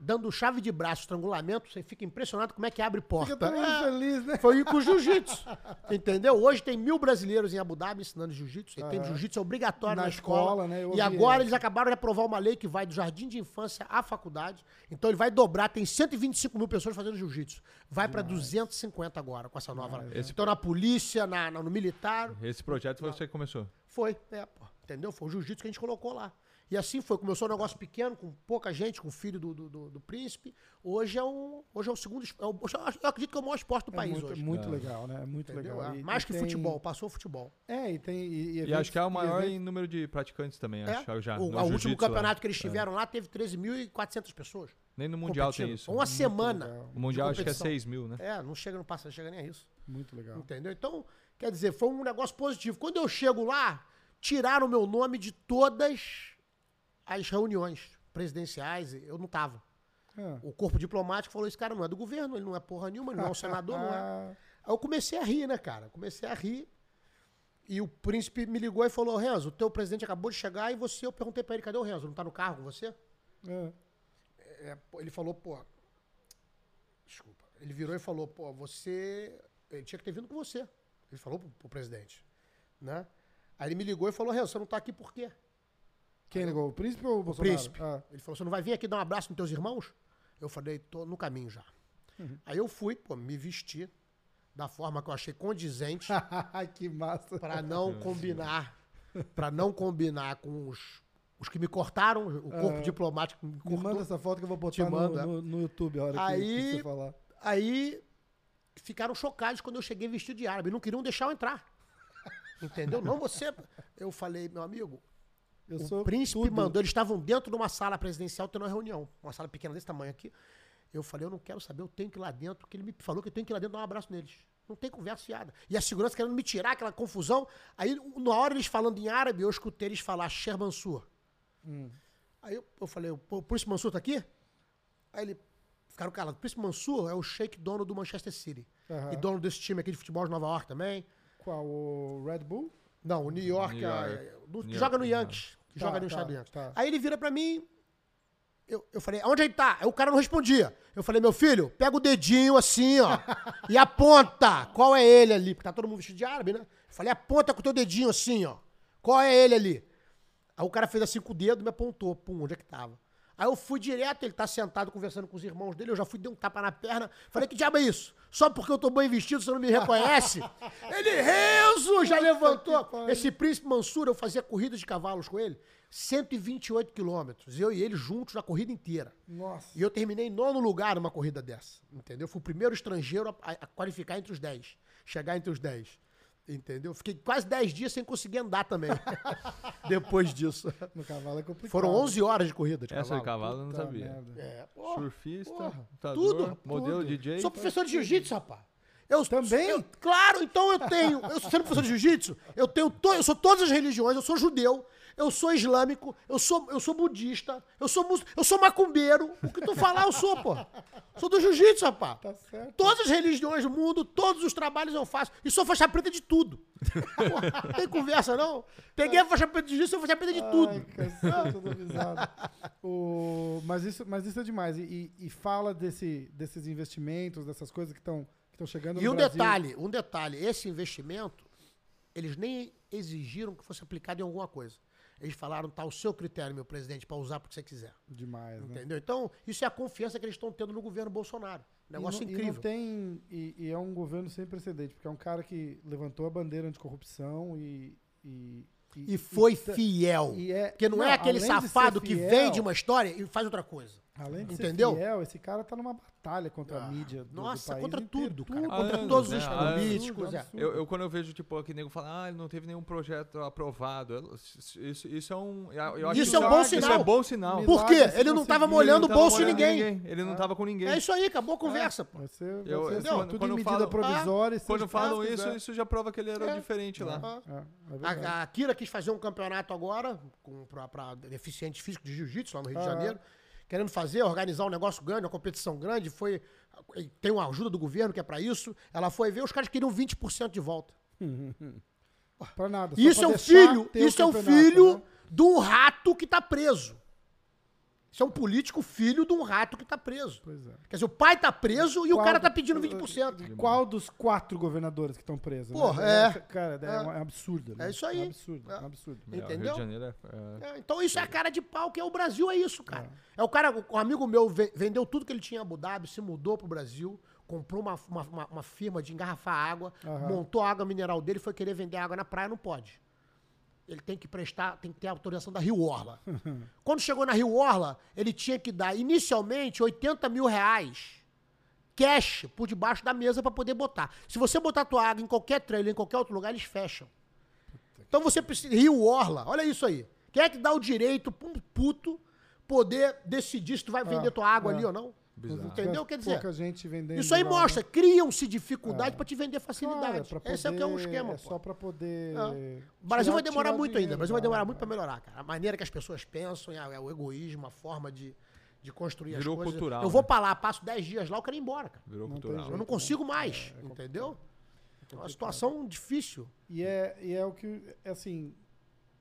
dando chave de braço, estrangulamento, você fica impressionado como é que abre porta. Fica É, feliz, né? Foi com o jiu-jitsu. Entendeu? Hoje tem mil brasileiros em Abu Dhabi ensinando jiu-jitsu. E tem jiu-jitsu é obrigatório na, Na escola. escola, né? E agora eles acabaram de aprovar uma lei que vai do jardim de infância à faculdade. Então ele vai dobrar. Tem 125 mil pessoas fazendo jiu-jitsu. Vai pra 250 agora com essa nova. lei. Esse- Então na polícia, na, na- no militar. Esse projeto foi você que começou. Foi, é, pô. Entendeu? Foi o jiu-jitsu que a gente colocou lá. E assim foi. Começou um negócio pequeno, com pouca gente, com o filho do, do, do- do príncipe. Hoje é, um, hoje é o segundo. é o- eu acredito que é o maior esporte do É país muito, hoje. muito legal, né? É muito Entendeu? legal. É, E- Mais e que tem- futebol, passou o futebol. É, e tem. E, E acho que é o maior em número de praticantes também, É. acho. Já, o no o último lá. campeonato que eles tiveram lá teve 13.400 pessoas. Nem no Mundial tem isso. Uma semana. legal. O Mundial acho que é competição. 6 mil, né? É, não chega, não passa, não chega nem a isso. Muito legal. Entendeu? Então, quer dizer, foi um negócio positivo. Quando eu chego lá, tiraram meu nome de todas as reuniões presidenciais, eu não tava. É. O corpo diplomático falou: esse cara não é do governo, ele não é porra nenhuma, ele não é um senador, não é. Ah, Aí eu comecei a rir, né, cara? Comecei a rir. E o príncipe me ligou e falou: Renzo, o teu presidente acabou de chegar e você, eu perguntei pra ele, cadê o Renzo? Não tá no carro com você? É. É, ele falou, pô. Desculpa. Ele virou e falou, pô, você. Ele tinha que ter vindo com você. Ele falou pro, pro presidente. Né? Aí ele me ligou e falou, Renzo, você não tá aqui por quê? Quem ligou? O príncipe ou o O Bolsonaro? príncipe. Ah. Ele falou, você não vai vir aqui dar um abraço nos teus irmãos? Eu falei, tô no caminho já. Uhum. Aí eu fui, pô, me vesti da forma que eu achei condizente que massa. para não combinar, para não combinar com os, os que me cortaram, o corpo diplomático que me Me cortou. manda essa foto que eu vou botar no, é. no, no YouTube a hora que- que, Aí- você falar. Aí ficaram chocados quando eu cheguei vestido de árabe. Não queriam deixar eu entrar. Entendeu? Não você. Eu falei, meu amigo, Eu o príncipe tudo. mandou. Eles estavam dentro de uma sala presidencial tendo uma reunião. Uma sala pequena desse tamanho aqui. Eu falei, eu não quero saber, eu tenho que ir lá dentro, porque ele me falou que eu tenho que ir lá dentro dar um abraço neles. Não tem conversa fiada. E a segurança querendo me tirar aquela confusão. Aí, na hora eles falando em árabe, eu escutei eles falar Sher Mansur. Hum. Aí eu, eu falei, o Príncipe Mansur tá aqui? Aí ele ficaram calados. O Príncipe Mansur é o sheik dono do Manchester City. Aham. E dono desse time aqui de futebol de Nova York também. Qual? O Red Bull? Não, o New York, New é- York. é- do- que New joga no York, Yankees. Que Tá, joga no tá, estado do Yankees. tá. Aí ele vira pra mim. Eu, eu falei, onde ele tá? Aí o cara não respondia. Eu falei, meu filho, pega o dedinho assim, ó, e aponta. Qual é ele ali? Porque tá todo mundo vestido de árabe, né? Eu falei, aponta com o teu dedinho assim, ó. Qual é ele ali? Aí o cara fez assim com o dedo e me apontou, pum, onde é que tava. Aí eu fui direto, ele tá sentado conversando com os irmãos dele, eu já fui dar um tapa na perna. Falei, que diabo é isso? Só porque eu tô bem vestido, você não me reconhece? ele, Renzo, já levantou. Esse príncipe Mansur, eu fazia corridas de cavalos com ele, 128 quilômetros, eu e ele juntos na corrida inteira. Nossa. E eu terminei em nono lugar numa corrida dessa, entendeu? Fui o primeiro estrangeiro a, a qualificar entre os 10, chegar entre os 10, entendeu? Fiquei quase 10 dias sem conseguir andar também, depois disso. No cavalo é complicado. Foram 11 horas de corrida de Essa cavalo. de cavalo eu não sabia. merda. É, porra, Surfista, porra, lutador, tudo, modelo tudo. DJ. Sou professor de jiu-jitsu, rapaz. Eu, Também? eu- claro, então eu tenho. Eu sou sendo professor de jiu-jitsu, eu tenho to, eu sou todas as religiões, eu sou judeu, eu sou islâmico, eu sou, eu sou budista, eu sou mus- eu sou macumbeiro. O que tu falar, eu sou, pô. Sou do jiu-jitsu, rapaz. Tá certo. Todas as religiões do mundo, todos os trabalhos eu faço. E sou faixa preta de tudo. Pô, tem conversa, não? Peguei a faixa preta de jiu-jitsu, sou faixa preta de tudo. Ai, cacete, eu tô avisado. O, mas, isso, mas isso é demais. E, e- fala desse, desses investimentos, dessas coisas que estão que estão chegando E um Brasil. detalhe, um detalhe, esse investimento, eles nem exigiram que fosse aplicado em alguma coisa. Eles falaram, tá o seu critério, meu presidente, para usar porque você quiser. Demais, né? Entendeu? Então, isso é a confiança que eles estão tendo no governo Bolsonaro. Negócio e não, incrível. E, não tem, e, e é um governo sem precedente, porque é um cara que levantou a bandeira anticorrupção e. E, E foi tá- fiel. e é- Porque não, não, é aquele safado que fiel- vende uma história e faz outra coisa. Além de Entendeu? ser fiel, esse cara tá numa batalha contra a mídia. do- do Nossa, país contra inteiro. tudo, cara. Tudo, Contra anos, todos né? os Há anos. políticos. é. Eu, eu, quando eu vejo, tipo, aqui nego fala, ah, ele não teve nenhum projeto aprovado. Isso, isso é um. Eu acho Isso que é um bom Isso sinal. é bom sinal. Por quê? Ele não tava molhando o bolso de molhando ninguém. Ele não tava com ninguém. É isso aí, acabou a conversa, pô. Eu- ser entendeu? assim, tudo Quando medida falo- provisória. Quando falam isso, isso já prova que ele era É. diferente lá. Ah. É, é. A, Kira quis fazer um campeonato agora pra deficientes físicos de jiu-jitsu lá no Rio de. Janeiro. Querendo fazer, organizar um negócio grande, uma competição grande. Foi, tem uma ajuda do governo que é pra isso. Ela foi ver, os caras queriam 20% de volta. Pra nada. só Isso é um filho, isso é um filho né? de um rato que tá preso. Isso é um político filho de um rato que tá preso. Pois é. Quer dizer, o pai tá preso e o cara tá pedindo 20%. Qual dos quatro governadores que estão presos? né? Porra, é. Cara, é, é um absurdo. né? É isso aí. É um absurdo, é um absurdo. É, Entendeu? de Janeiro é- é- É, então isso é a cara de pau que é o Brasil, é isso, cara. É, o cara, um amigo meu ve- vendeu tudo que ele tinha em Abu Dhabi, se mudou pro Brasil, comprou uma, uma, uma- uma firma de engarrafar água, Aham. montou a água mineral dele, foi querer vender água na praia, não pode. Ele tem que prestar, tem que ter a autorização da Rio Orla. Quando chegou na Rio Orla, ele tinha que dar inicialmente 80 mil reais cash por debaixo da mesa para poder botar. Se você botar tua água em qualquer trailer, em qualquer outro lugar, eles fecham. Então você precisa. Rio Orla, olha isso aí. Quem é que dá o direito pra um puto poder decidir se tu vai vender tua água é. ali ou não? Bizarro. Entendeu? Quer dizer, Pouca gente vendendo. isso aí lá, mostra, né? criam-se dificuldade É. pra te vender facilidade. pra Esse é o que é um esquema, É só pra poder. O Brasil vai demorar muito dinheiro, ainda. O Brasil vai demorar muito pra vai. melhorar, cara. A maneira que as pessoas pensam, é, é o egoísmo, a forma de, de construir Virou as coisas. cultural, eu vou né? pra lá, passo 10 dias lá, eu quero ir embora, cara. Virou Não cultural. Eu não consigo mais, entendeu? É uma situação difícil. E é, e é o que, é assim,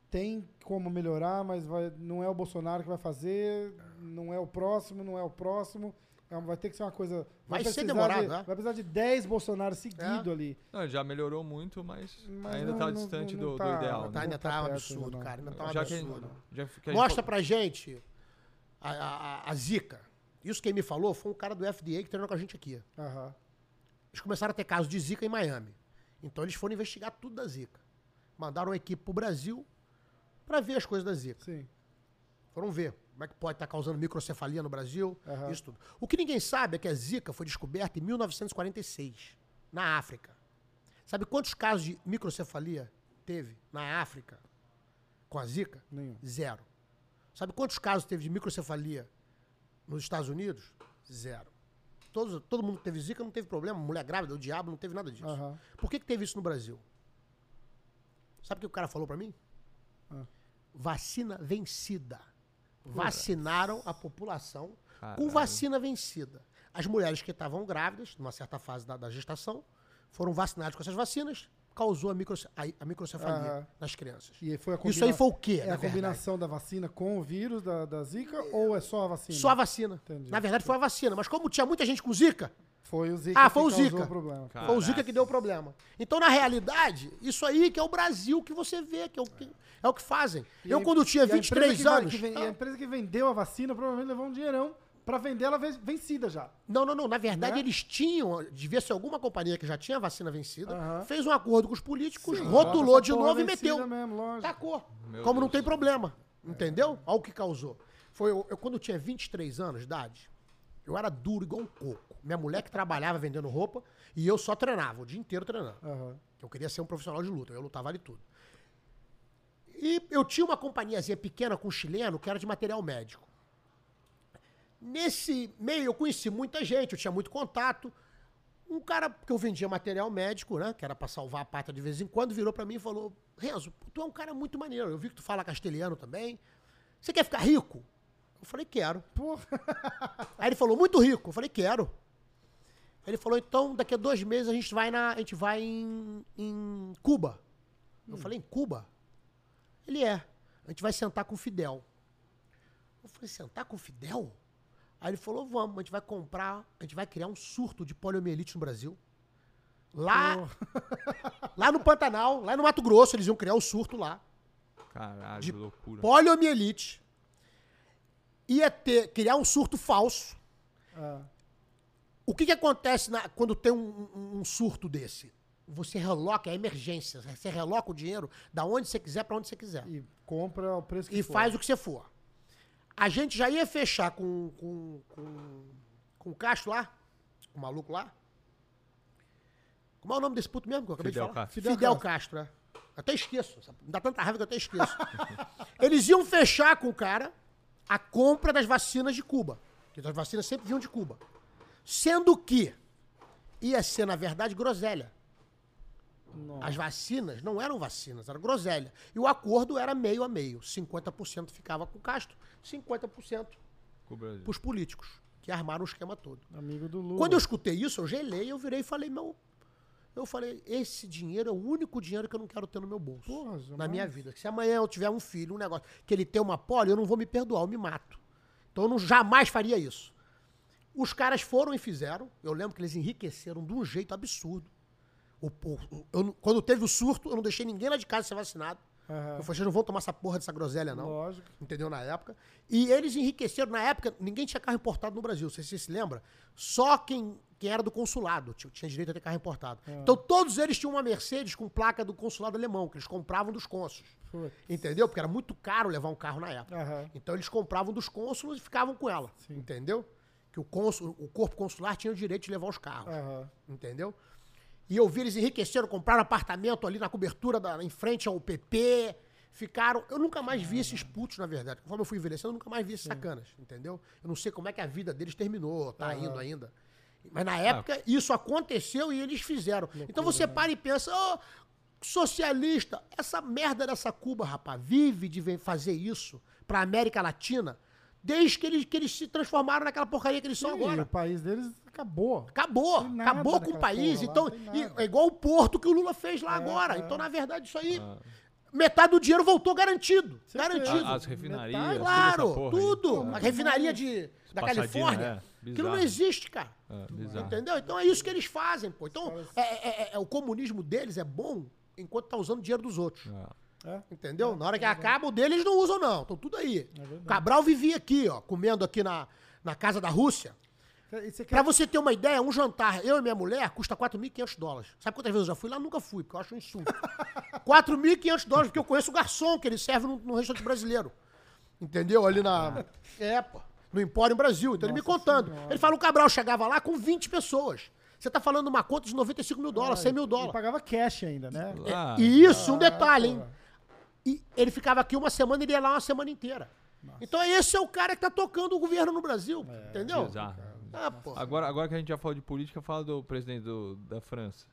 tem como melhorar, mas vai, não é o Bolsonaro que vai fazer, não é o próximo, não é o próximo. É, vai ter que ser uma coisa. Vai ser precisar demorado, de, né? Vai precisar de 10 Bolsonaro seguido É. ali. Não, já melhorou muito, mas, Mas ainda não- tá não- distante não do, do tá- ideal. Tá, né? ainda tá tá um perto, absurdo, não. cara. Ainda tá um que, absurdo. que gente Mostra pra gente a, a, a- a Zika. Isso quem me falou foi um cara do FDA que treinou com a gente aqui. Aham. Eles começaram a ter casos de Zika em Miami. Então eles foram investigar tudo da Zika. Mandaram uma equipe pro Brasil pra ver as coisas da Zika. Sim. Foram ver como é que pode estar causando microcefalia no Brasil, Aham. isso tudo. O que ninguém sabe é que a Zika foi descoberta em 1946, na África. Sabe quantos casos de microcefalia teve na África com a Zika? Nenhum. Zero. Sabe quantos casos teve de microcefalia nos Estados Unidos? Zero. Todos, todo mundo que teve Zika não teve problema. Mulher grávida, o diabo, não teve nada disso. Aham. Por que, que teve isso no Brasil? Sabe o que o cara falou pra mim? Ah. Vacina vencida. Vacinaram a população com Caralho. vacina vencida. As mulheres que estavam grávidas, numa certa fase da, da gestação, foram vacinadas com essas vacinas, causou a, microce- a, a microcefalia Aham. nas crianças. E foi a Isso aí combina- foi o quê? É na a verdade? combinação da vacina com o vírus da, da Zika ou é só a vacina? Só a vacina. Entendi. Na verdade, foi a vacina. Mas como tinha muita gente com Zika, Foi o Zika Ah, que foi o causou Zika. o problema. Cara. Foi o que deu o problema. Então, na realidade, isso aí que é o Brasil que você vê, que é o que, é o que fazem. eu, E- quando tinha e a empresa 23 que vai- anos. que e Ah, a empresa que vendeu a vacina provavelmente levou um dinheirão pra vender ela ven- vencida já. Não, não, não. Na verdade, Né? eles tinham, devia ser alguma companhia que já tinha a vacina vencida, fez um acordo com os políticos, Sim, rotulou de novo e meteu. Mesmo, lógico. Tacou. Meu Como não Deus. tem problema. Entendeu? Olha o que causou. Foi eu, eu, quando eu tinha 23 anos de idade, eu era duro igual um coco. Minha mulher que trabalhava vendendo roupa e eu só treinava, o dia inteiro treinando. Aham. Eu queria ser um profissional de luta, eu lutava ali tudo. E eu tinha uma companhiazinha pequena com um chileno que era de material médico. Nesse meio eu conheci muita gente, eu tinha muito contato. Um cara que eu vendia material médico, né, que era pra salvar a pata de vez em quando, virou pra mim e falou: "Renzo, tu é um cara muito maneiro. Eu vi que tu fala castelhano também. Você quer ficar rico?" Eu falei: "Quero". Porra. Aí ele falou, muito rico. Eu falei, quero. Ele falou, então, daqui a dois meses a gente vai, na, a gente vai em, em Cuba. Eu falei, em Cuba? Ele é. A gente vai sentar com o Fidel. Eu falei, sentar com o Fidel? Aí ele falou, vamos, a gente vai comprar, a gente vai criar um surto de poliomielite no Brasil. Lá, lá no Pantanal, lá no Mato Grosso, eles iam criar o surto lá Caralho, de que loucura. poliomielite. Ia ter, criar um surto falso. Ah, O que, que acontece na- quando tem um, um- um surto desse? Você reloca, é emergência. Você reloca o dinheiro da onde você quiser para onde você quiser. e compra o preço que E for. faz o que você for. A gente já ia fechar com, com, com, com o Castro lá, o maluco lá. Como é o nome desse puto mesmo que eu acabei Fidel de falar? Castro. Fidel, Fidel Castro, é. Até esqueço. sabe? Me dá tanta raiva que eu até esqueço. Eles iam fechar com o cara a compra das vacinas de Cuba. Porque as vacinas sempre vinham de Cuba. Sendo que ia ser, na verdade, groselha. Nossa. As vacinas não eram vacinas, era groselha. E o acordo era meio a meio. 50% ficava com o Castro, 50% Com o Brasil. para os políticos, que armaram o esquema todo. Amigo do Lula. Quando eu escutei isso, eu gelei, eu virei e falei, meu. Eu falei, esse dinheiro é o único dinheiro que eu não quero ter no meu bolso. Porra, na jamais. minha vida. Se amanhã eu tiver um filho, um negócio, que ele tem uma poli, eu não vou me perdoar, eu me mato. Então eu não, jamais faria isso. Os caras foram e fizeram. Eu lembro que eles enriqueceram de um jeito absurdo. O- o- eu quando teve o surto, eu não deixei ninguém lá de casa ser vacinado. Aham. Eu falei, vocês não vão tomar essa porra dessa groselha, não. Lógico. Entendeu? Na época. E eles enriqueceram. Na época, ninguém tinha carro importado no Brasil. Não sei se você se lembra. Só quem, quem era do consulado tinha, tinha direito a ter carro importado. Então, todos eles tinham uma Mercedes com placa do consulado alemão, que eles compravam dos cônsulos. Putz. Entendeu? Porque era muito caro levar um carro na época. Aham. Então, eles compravam dos cônsulos e ficavam com ela. Sim. Entendeu? Que o, cônsul, o corpo consular tinha o direito de levar os carros. Aham. Entendeu? E eu vi eles enriqueceram, compraram apartamento ali na cobertura, da, em frente ao PP. Ficaram. Eu nunca mais vi esses putos, na verdade. Conforme eu fui envelhecendo, eu nunca mais vi esses sacanas, entendeu? Eu não sei como é que a vida deles terminou, tá indo ainda. Mas na época, isso aconteceu e eles fizeram. então você para e pensa, ô, socialista, essa merda dessa Cuba, rapaz, vive de fazer isso pra América Latina. Desde que eles, que eles se transformaram naquela porcaria que eles são Ih, agora. o país deles acabou. Acabou, acabou com o país. lá, então, e- é igual o Porto que o Lula fez lá É, agora. é. Então, na verdade, isso aí, metade do dinheiro voltou garantido. Garantido. As refinarias, Metade, Claro, aí. tudo. A refinaria de, da Passadinha, Califórnia. é, aquilo não existe, cara. É, bizarro. Entendeu? Então é isso que eles fazem, pô. Então, é, é- é- o comunismo deles é bom enquanto tá usando dinheiro dos outros. É. É. Entendeu? Na hora que acaba, o deles eles não usam, não. Estão tudo aí. verdade. Cabral vivia aqui, ó, comendo aqui na, na casa da Rússia. Você quer- Pra você ter uma ideia, um jantar, eu e minha mulher, custa 4.500 dólares. Sabe quantas vezes eu já fui lá? Nunca fui, porque eu acho um insulto. 4.500 dólares, porque eu conheço o garçom que ele serve num, num restaurante brasileiro. Entendeu? Ali na. É, pô. No Empório Brasil. Então ele me contando. Ele fala: o Cabral chegava lá com 20 pessoas. Você tá falando uma conta de 95 mil dólares, 100 mil E dólares. pagava cash ainda, né? Lá, E isso, um detalhe, hein? E ele ficava aqui uma semana e ele ia lá uma semana inteira. Então esse é o cara que tá tocando o governo no Brasil. entendeu? bizarro. Ah. Agora, agora que a gente já falou de política, fala do presidente do- da França.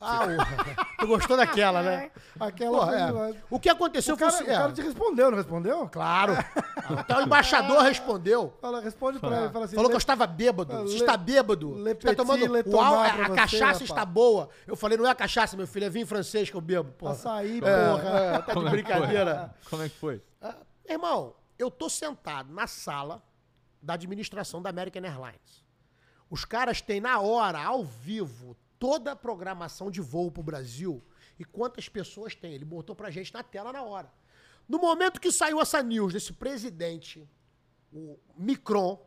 Ah, o- tu gostou daquela, né? Aquela. Pô, é. O que aconteceu O cara, foi o assim, é, cara te respondeu, não respondeu? Claro. Até o embaixador respondeu. Fala, responde pra ele. Fala assim, Falou que eu "Le- estava bêbado. Você está bêbado. le Você está tomando. le Uau, a, a você, cachaça rapaz." está boa. Eu falei, não é cachaça, meu filho, é vinho francês que eu bebo. Porra. Açaí, É, porra. é, tá de Como é brincadeira. Como é que foi? Ah, irmão, eu tô sentado na sala da administração da American Airlines. Os caras têm na hora, ao vivo, toda a programação de voo pro Brasil e quantas pessoas tem. Ele botou pra gente na tela na hora. No momento que saiu essa news desse presidente, o Micron,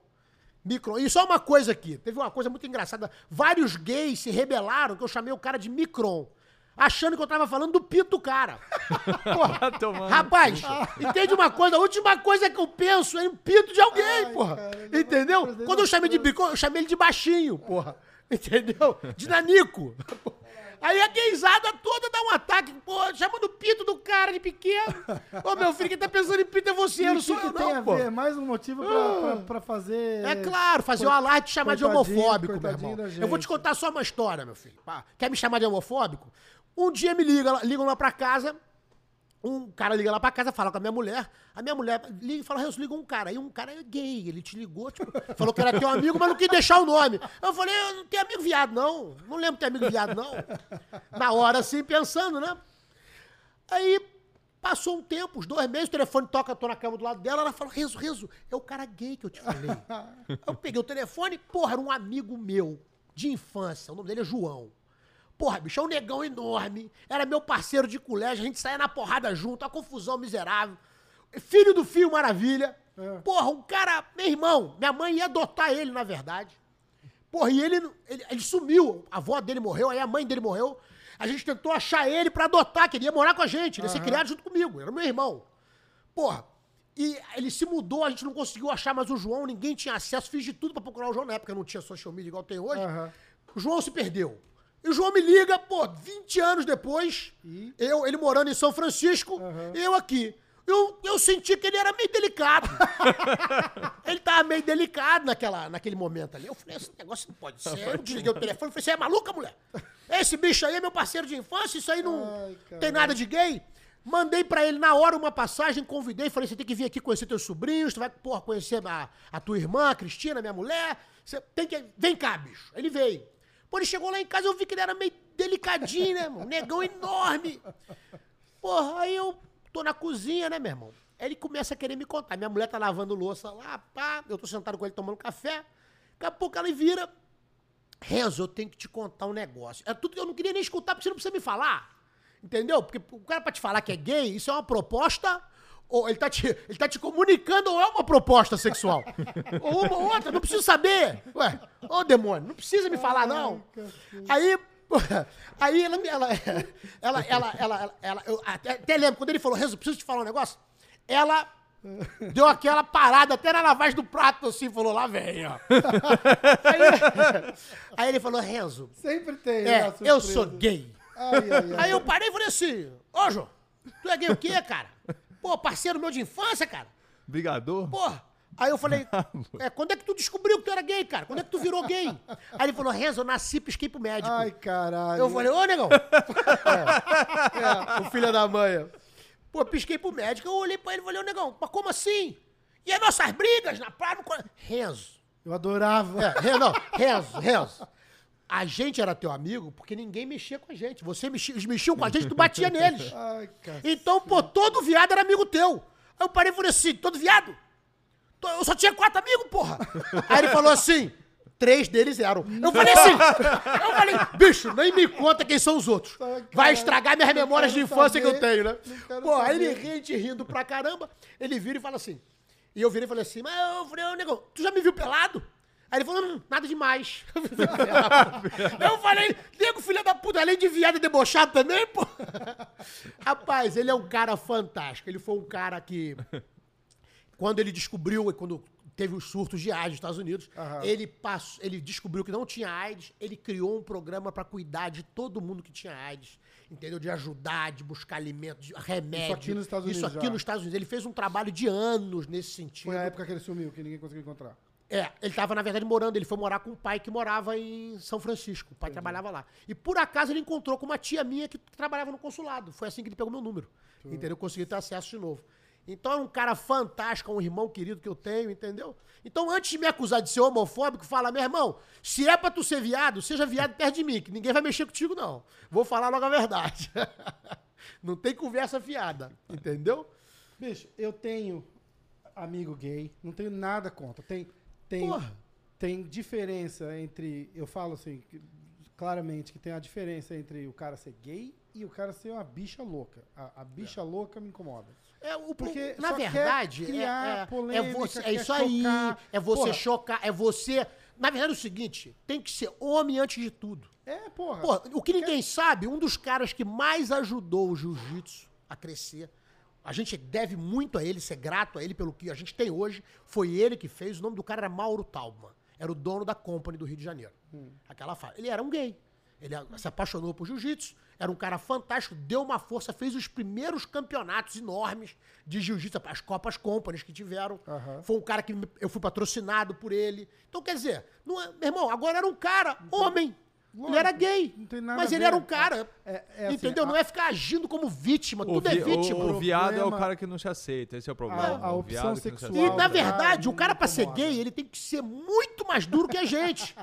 Micron, e só uma coisa aqui, teve uma coisa muito engraçada. Vários gays se rebelaram que eu chamei o cara de Micron, achando que eu tava falando do pito do cara. Porra, Tá tomando Rapaz, entende uma coisa? A última coisa que eu penso é em pito de alguém, Ai, porra. cara, Entendeu? Quando eu chamei de bico, eu chamei ele de baixinho, porra. Entendeu? De nanico. Aí a gaysada toda dá um ataque, porra, chamando o pito do cara de pequeno. Ô, meu filho, quem tá pensando em pito é você, E não o sou que eu, não, pô. ver? Mais um motivo pra, pra, pra fazer. É claro, fazer um alarde e chamar de homofóbico, meu irmão. Eu vou te contar só uma história, meu filho. Pá, Quer me chamar de homofóbico? Um dia me liga, ligam lá pra casa, um cara liga lá pra casa, fala com a minha mulher, a minha mulher liga e fala, Renzo, liga um cara. Aí um cara é gay, ele te ligou, tipo, falou que era teu amigo, mas não quis deixar o nome. Eu falei, eu não tenho amigo viado, não. Não lembro de ter amigo viado, não. Na hora, assim, pensando, né? Aí passou um tempo, uns dois meses, o telefone toca, eu tô na cama do lado dela, ela fala, Renzo, Renzo, é o cara gay que eu te falei. eu peguei o telefone, porra, era um amigo meu, de infância, o nome dele é João. Porra, bicho, é um negão enorme, era meu parceiro de colégio, a gente saía na porrada junto, a confusão miserável. Filho do Fio Maravilha. Porra, um cara, meu irmão, minha mãe ia adotar ele, na verdade. Porra, e ele, ele, ele sumiu. A avó dele morreu, aí a mãe dele morreu. A gente tentou achar ele pra adotar, que ele ia morar com a gente, ele ia ser criado junto comigo, era meu irmão. Porra, e ele se mudou, a gente não conseguiu achar mais o João, ninguém tinha acesso, fiz de tudo pra procurar o João, na época não tinha social media igual tem hoje. Aham. O João se perdeu. E o João me liga, pô, 20 anos depois, E? eu, ele morando em São Francisco, eu aqui. Eu, eu senti que ele era meio delicado. ele tava meio delicado naquela, naquele momento ali. Eu falei, esse negócio não pode ser. Eu desliguei o telefone e falei, você é maluca, mulher? Esse bicho aí é meu parceiro de infância, isso aí não Ai, tem nada de gay. Mandei pra ele na hora uma passagem, convidei, falei, você tem que vir aqui conhecer teus sobrinhos, tu vai, porra, conhecer a, a tua irmã, a Cristina, minha mulher. Você tem que. Vem cá, bicho. Ele veio. Pô, ele chegou lá em casa, eu vi que ele era meio delicadinho, né, irmão? Negão enorme. Porra, aí eu tô na cozinha, né, meu irmão? Aí ele começa a querer me contar. Minha mulher tá lavando louça lá, pá. Eu tô sentado com ele tomando café. Daqui a pouco ela vira. Renzo, eu tenho que te contar um negócio. É tudo que eu não queria nem escutar, porque você não precisa me falar. Entendeu? Porque o cara pra te falar que é gay, isso é uma proposta. Ou ele tá te, ele tá te comunicando ou é uma proposta sexual? ou uma ou outra, não preciso saber. Ué, ô demônio, não precisa me falar, não. Aí, aí ela, ela, ela, ela, ela, eu até, lembro, quando ele falou, Renzo, preciso te falar um negócio. Ela deu aquela parada até na lavagem do prato, assim, falou, lá vem, ó. Aí, aí ele falou, Renzo, Sempre tem. é, né, eu sou gay. Ai, ai, ai. Aí eu parei e falei assim, ô, João, tu é gay o quê, cara? Pô, parceiro meu de infância, cara. Brigador? Porra. Aí eu falei, é, quando é que tu descobriu que tu era gay, cara? Quando é que tu virou gay? Aí ele falou, Renzo, eu nasci e pisquei pro médico. Ai, caralho. eu falei, ô, negão. é, é, o filho da mãe. Pô, pisquei pro médico, eu olhei pra ele e falei, ô, negão, mas como assim? E as nossas brigas na praia. No... Renzo. Eu adorava. É, não, Renzo, Renzo. A gente era teu amigo porque ninguém mexia com a gente. Você mexia, eles mexiam com a gente, tu batia neles. Ai. Então, pô, todo viado era amigo teu. Aí eu parei e falei assim, todo viado? Eu só tinha quatro amigos, porra. Aí ele falou assim, três deles eram. Eu falei assim, eu falei, bicho, nem me conta quem são os outros. Vai estragar minhas memórias de infância que eu saber, tenho, né? Pô, aí ele saber. rende rindo pra caramba, ele vira e fala assim. E eu virei e falei assim, mas eu falei, negão, tu já me viu pelado? Aí ele falou, hum, nada demais. eu falei, nego, filha da puta, além de viado e debochado também, pô. Rapaz, ele é um cara fantástico. Ele foi um cara que, quando ele descobriu, quando teve os surtos de AIDS nos Estados Unidos, Aham. ele, passou, ele descobriu que não tinha AIDS, ele criou um programa pra cuidar de todo mundo que tinha AIDS. Entendeu? De ajudar, de buscar alimentos, de remédio. Isso aqui nos Estados Isso Unidos aqui já. nos Estados Unidos. Ele fez um trabalho de anos nesse sentido. Foi a época que ele sumiu, que ninguém conseguiu encontrar. É, ele tava, na verdade, morando. Ele foi morar com um pai que morava em São Francisco. O pai trabalhava lá. E por acaso ele encontrou com uma tia minha que, que trabalhava no consulado. Foi assim que ele pegou meu número. Entendeu? Consegui ter acesso de novo. Então é um cara fantástico, é um irmão querido que eu tenho, entendeu? Então, antes de me acusar de ser homofóbico, fala, meu irmão, se é pra tu ser viado, seja viado perto de mim, que ninguém vai mexer contigo, não. Vou falar logo a verdade. não tem conversa fiada, entendeu? Bicho, eu tenho amigo gay, não tenho nada contra. Tem, tem, Porra. tem diferença entre. Eu falo assim, claramente que tem a diferença entre o cara ser gay e o cara ser uma bicha louca. A, a bicha louca me incomoda. É, o, Porque na quer verdade, é- é, é, polêmica, você, é quer isso aí. chocar. É você Porra. chocar, é você. Na verdade, é o seguinte: tem que ser homem antes de tudo. É, porra. Pô, o que ninguém sabe, um dos caras que mais ajudou o jiu-jitsu a crescer, a gente deve muito a ele, ser grato a ele pelo que a gente tem hoje, foi ele que fez. O nome do cara era Mauro Taubman. Era o dono da Company do Rio de Janeiro. Aquela fase. Ele era um gay. Ele se apaixonou por jiu-jitsu, era um cara fantástico, deu uma força, fez os primeiros campeonatos enormes de jiu-jitsu, as Copas Companies que tiveram. Aham. Foi um cara que eu fui patrocinado por ele. Então, quer dizer, não é- meu irmão, agora era um cara, homem. Ele era gay. não tem nada mas a ele era um cara. É- é assim, entendeu? a- Não é ficar agindo como vítima. O, Tudo é vi- vítima. o, o viado é o cara que não se aceita, esse é o problema. A- a opção sexual E, na do verdade, o cara, pra ser gay, ele tem que ser muito mais duro que a gente.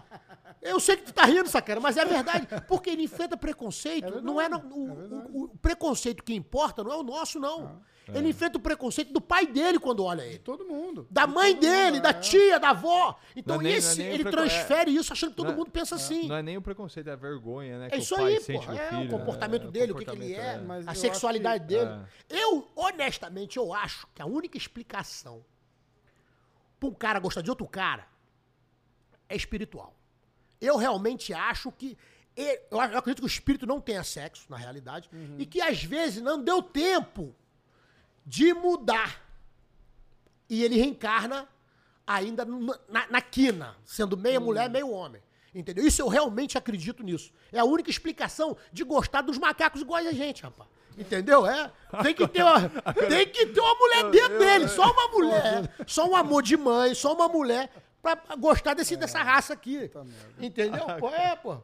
Eu sei que tu tá rindo, sacana, mas é verdade. Porque ele enfrenta preconceito. É verdade, não é, no- é o, verdade. o- o preconceito que importa não é o nosso, não. Ele enfrenta o preconceito do pai dele quando olha ele. Todo mundo. Da De mãe todo mundo, dele, da é. tia, da avó. Então é nem- é esse, o ele transfere isso achando que todo Não é- mundo pensa assim. Não é nem o preconceito, é a vergonha, né? É que isso o pai aí, sente pô. do É filho, o comportamento né? dele, o que, que ele comportamento, é, a acho sexualidade que- dele. é. Eu, honestamente, eu acho que a única explicação pra um cara gostar de outro cara é espiritual. Eu realmente acho que. Eu ac- eu acredito que o espírito não tenha sexo, na realidade, e que às vezes não deu tempo de mudar. E ele reencarna ainda na, na quina, sendo meia mulher, meio homem. Entendeu? Isso eu realmente acredito nisso. É a única explicação de gostar dos macacos iguais a gente, rapaz. Entendeu? É. Tem que ter uma, tem que ter uma mulher dentro dele. Só uma mulher. Só um amor de mãe, só uma mulher pra gostar desse, dessa raça aqui. Entendeu? Pô, é, pô.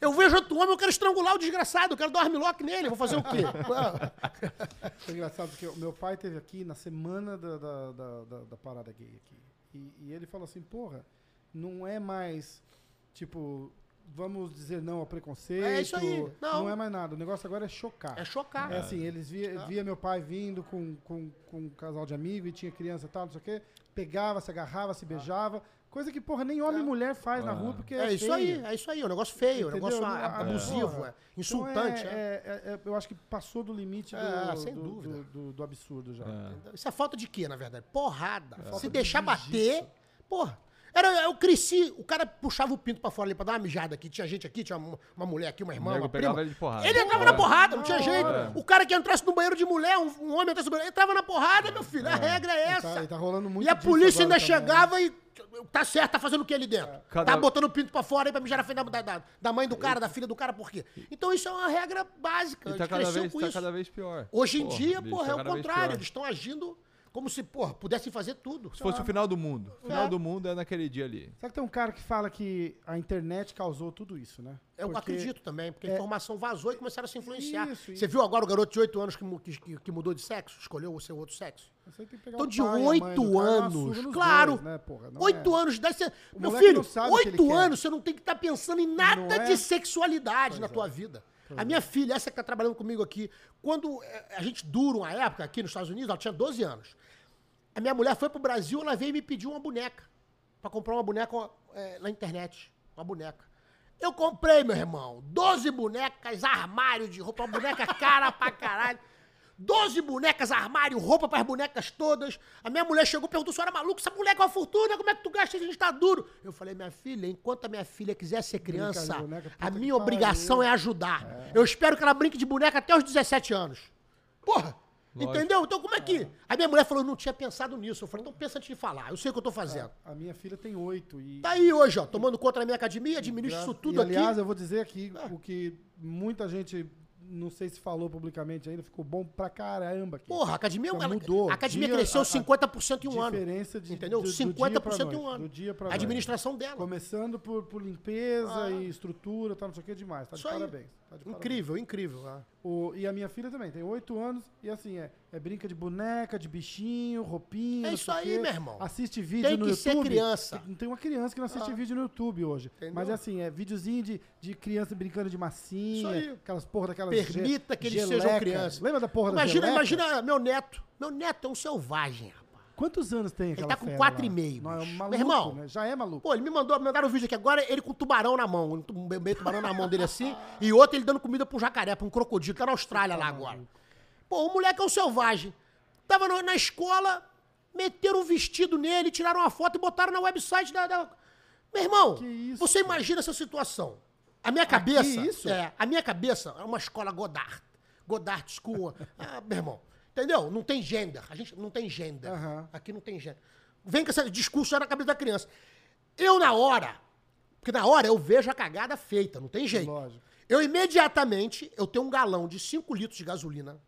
Eu vejo outro homem, eu quero estrangular o desgraçado, eu quero dar um armlock nele, vou fazer o quê? Foi engraçado porque o meu pai teve aqui na semana da, da, da, da- da parada gay aqui. E, e ele falou assim, porra, não é mais, tipo, vamos dizer não ao preconceito. É isso aí, não. é mais nada. O negócio agora é chocar. É chocar. É assim, eles via, via meu pai vindo com, com, com um casal de amigos e tinha criança e tal, não sei o quê. Pegava, se agarrava, se beijava. Coisa que, porra, nem homem e mulher faz na rua porque é, É isso feio. aí, é isso aí, é um negócio feio, é um negócio abusivo, porra. é insultante. Então é. é- é- é- eu acho que passou do limite do, É, sem do, dúvida. do- do- do absurdo já. Isso é falta de quê, na verdade? Porrada. Se de deixar bater, porra. Era, eu cresci, o cara puxava o pinto pra fora ali pra dar uma mijada aqui. Tinha gente aqui, tinha uma, uma mulher aqui, uma irmã, uma prima. ele de porrada. Ele entrava É. na porrada, não tinha jeito. hora. O cara que entrasse no banheiro de mulher, um, um homem entrasse no banheiro, entrava na porrada, meu filho. A regra é E essa. tá, e tá rolando muito E a polícia ainda também. chegava e. Tá certo, tá fazendo o que ali dentro? Cada- Tá botando o pinto pra fora aí pra mijar na frente da, da, da mãe do cara, da filha do cara, por quê? Então isso é uma regra básica. E a tá gente cada cresceu vez, com tá isso. cada vez pior. Hoje em Porra, dia, bicho, porra, tá é o contrário. pior. Eles estão agindo Como se, porra, pudessem fazer tudo. Se fosse o final do mundo. O final É. do mundo é naquele dia ali. Sabe que tem um cara que fala que a internet causou tudo isso, né? Eu Porque- acredito também, porque a é- informação vazou e começaram a se influenciar. Isso, Você viu agora o garoto de 8 anos que, que, que mudou de sexo? Escolheu o seu outro sexo? Então, de pai e a mãe do oito cara e dar uma anos, surra nos claro. dois, né, porra? Não Oito é- anos de idade, você... Meu filho, não sabe o que ele oito quer. anos, você não tem que estar pensando em nada Não é? de sexualidade Pois na é. tua vida. A minha filha, essa que tá trabalhando comigo aqui, quando eh, a gente dura uma época aqui nos Estados Unidos, ela tinha 12 anos. A minha mulher foi pro Brasil, ela veio e me pediu uma boneca. Pra comprar uma boneca eh, na internet. Uma boneca. Eu comprei, meu irmão, 12 bonecas, armário de roupa, boneca cara pra caralho. 12 bonecas, armário, roupa para as bonecas todas. A minha mulher chegou e perguntou: senhora maluco, essa boneca é uma fortuna, como é que tu gasta isso? A gente tá duro. Eu falei: minha filha, enquanto a minha filha quiser ser criança, boneca, a minha obrigação pariu. é ajudar. Eu espero que ela brinque de boneca até os 17 anos. Porra! Lógico. Entendeu? Então como é que. A minha mulher falou: não tinha pensado nisso. Eu falei: então pensa antes de falar. Eu sei o que eu tô fazendo. A minha filha tem oito e... Tá aí hoje, ó, tomando conta da minha academia, administro isso tudo e, aliás, aqui. eu vou dizer aqui o que muita gente, não sei se falou publicamente ainda, ficou bom pra caramba aqui. Porra, a academia, ela- mudou. a academia Dia- cresceu a- a 50% em um ano. diferença de- entendeu? do- do 50% dia em um ano. do dia pra a administração dela. Começando por, por limpeza Ah. e estrutura, tá, não sei o que demais. Tá de Isso aí. Tá parabéns. Incrível, incrível. ah. O- e a minha filha também, tem oito anos, e assim, é, é brinca de boneca, de bichinho, roupinha. É não isso aí, quê. meu irmão. Assiste vídeo Tem no que YouTube. ser criança. Tem, tem uma criança que não assiste Ah. vídeo no YouTube hoje. Entendeu? Mas é assim, é videozinho de, de criança brincando de massinha, Isso aí. aquelas porra daquelas. Permita ge- que eles geleca. sejam crianças. Lembra da porra da Imagina, geleca? imagina meu neto. Meu neto é um selvagem, rapaz. Quantos anos tem aquela tá com fera quatro lá? e meio, Não, é um bicho. maluco, Meu irmão. né? Já é maluco. Pô, ele me mandou, me mandaram um vídeo aqui agora, ele com tubarão na mão. Um meio tubarão na mão dele assim. e outro ele dando comida pra um jacaré, pra um crocodilo. Tá na Austrália lá agora. Pô, o moleque é um selvagem. Tava no- na escola, meteram um vestido nele, tiraram uma foto e botaram na website da. da- Meu irmão, isso, você imagina essa situação. A minha cabeça. isso? É, a minha cabeça é uma escola Godard. Godard School. ah, meu irmão. Entendeu? Não tem gender. A gente não tem gender. Aham. Aqui não tem gender. Vem com esse discurso já na cabeça da criança. Eu, na hora, porque na hora eu vejo a cagada feita, não tem jeito. Lógico. Eu imediatamente, eu tenho um galão de 5 litros de gasolina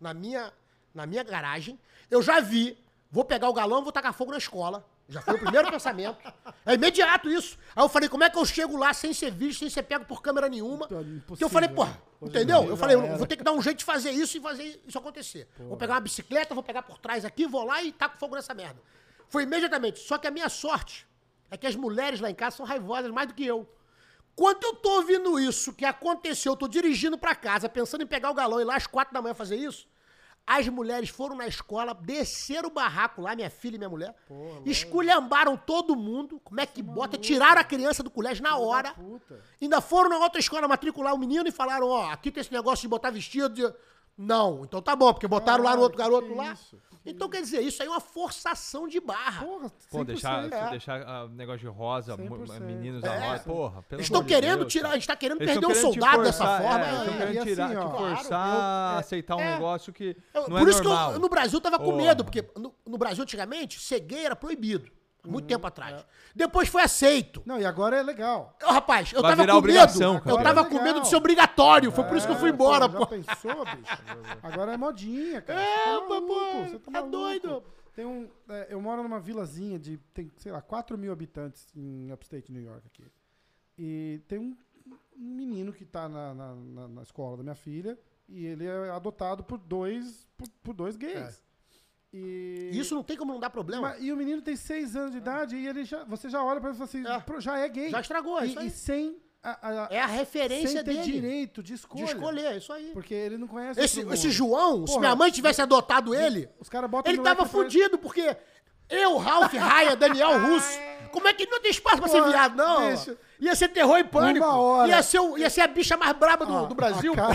na minha, na minha garagem. Eu já vi, vou pegar o galão e vou tacar fogo na escola. Já foi o primeiro pensamento. É imediato isso. Aí eu falei, como é que eu chego lá sem ser visto, sem ser pego por câmera nenhuma? Então, Que eu falei, né? porra, em entendeu? Eu falei, eu vou ter que dar um jeito de fazer isso e fazer isso acontecer. Vou pegar uma bicicleta, vou pegar por trás aqui, vou lá e taco fogo nessa merda. Foi imediatamente. Só que a minha sorte é que as mulheres lá em casa são raivosas mais do que eu. Quando eu tô ouvindo isso que aconteceu, eu tô dirigindo pra casa, pensando em pegar o galão e lá às quatro da manhã fazer isso, as mulheres foram na escola, desceram o barraco lá, minha filha e minha mulher, esculhambaram todo mundo, como é que bota, tiraram a criança do colégio na hora, Puta. ainda foram na outra escola matricular o menino e falaram, ó, aqui tem esse negócio de botar vestido de... Não, então tá bom, porque botaram lá no outro Caralho, garoto lá. isso? Então quer dizer, isso aí é uma forçação de barra. Porra, Pô, 100%. deixar, é. deixar ah, negócio de rosa, mu- 100%. meninos É. da rosa, porra, pelo estão de querendo Deus, tirar, a cara. gente tá querendo Eles perder um soldado dessa forçar, forma. É, é. estão querendo E assim, tirar, ó, te claro, forçar eu- a aceitar um é. negócio que Eu- não por é isso normal. que eu, no Brasil eu tava com Porra. medo, porque no, no Brasil antigamente, cegueira era proibido. Muito Uhum. tempo atrás. É. Depois foi aceito. Não, e agora é legal. Ô, rapaz, eu Vai tava virar com obrigação, medo. cara. Eu tava é com medo de ser obrigatório. Foi por isso que eu fui É, embora, pô. pô. Já pensou, bicho? Agora é modinha, cara. É, Você tá pô, maluco, pô, você tá tá maluco. doido. Tem um, é, eu moro numa vilazinha de, tem, sei lá, 4 mil habitantes em upstate New York aqui. E tem um, um menino que tá na, na, na- na escola da minha filha e ele é adotado por dois, por, por dois gays. E, Isso não tem como não dar problema. mas- e o menino tem 6 anos de idade e ele já, você já olha pra ele e fala assim, É. "Pô, já é gay. Já estragou, é e, isso aí. e sem a, a- É a referência sem ter dele. direito de escolha. De escolher, é isso aí. Porque ele não conhece Esse, esse. João, se Porra, minha mãe tivesse adotado ele, Os caras botam ele tava fudido, porque eu, Ralph, Raia, Daniel Russo, como é que não tem espaço pra ser Porra, viado, não? bicho. Ia ser terror e pânico. Uma hora. Ia, ser, o- ia ser a bicha mais braba do, Ah, do Brasil. cara-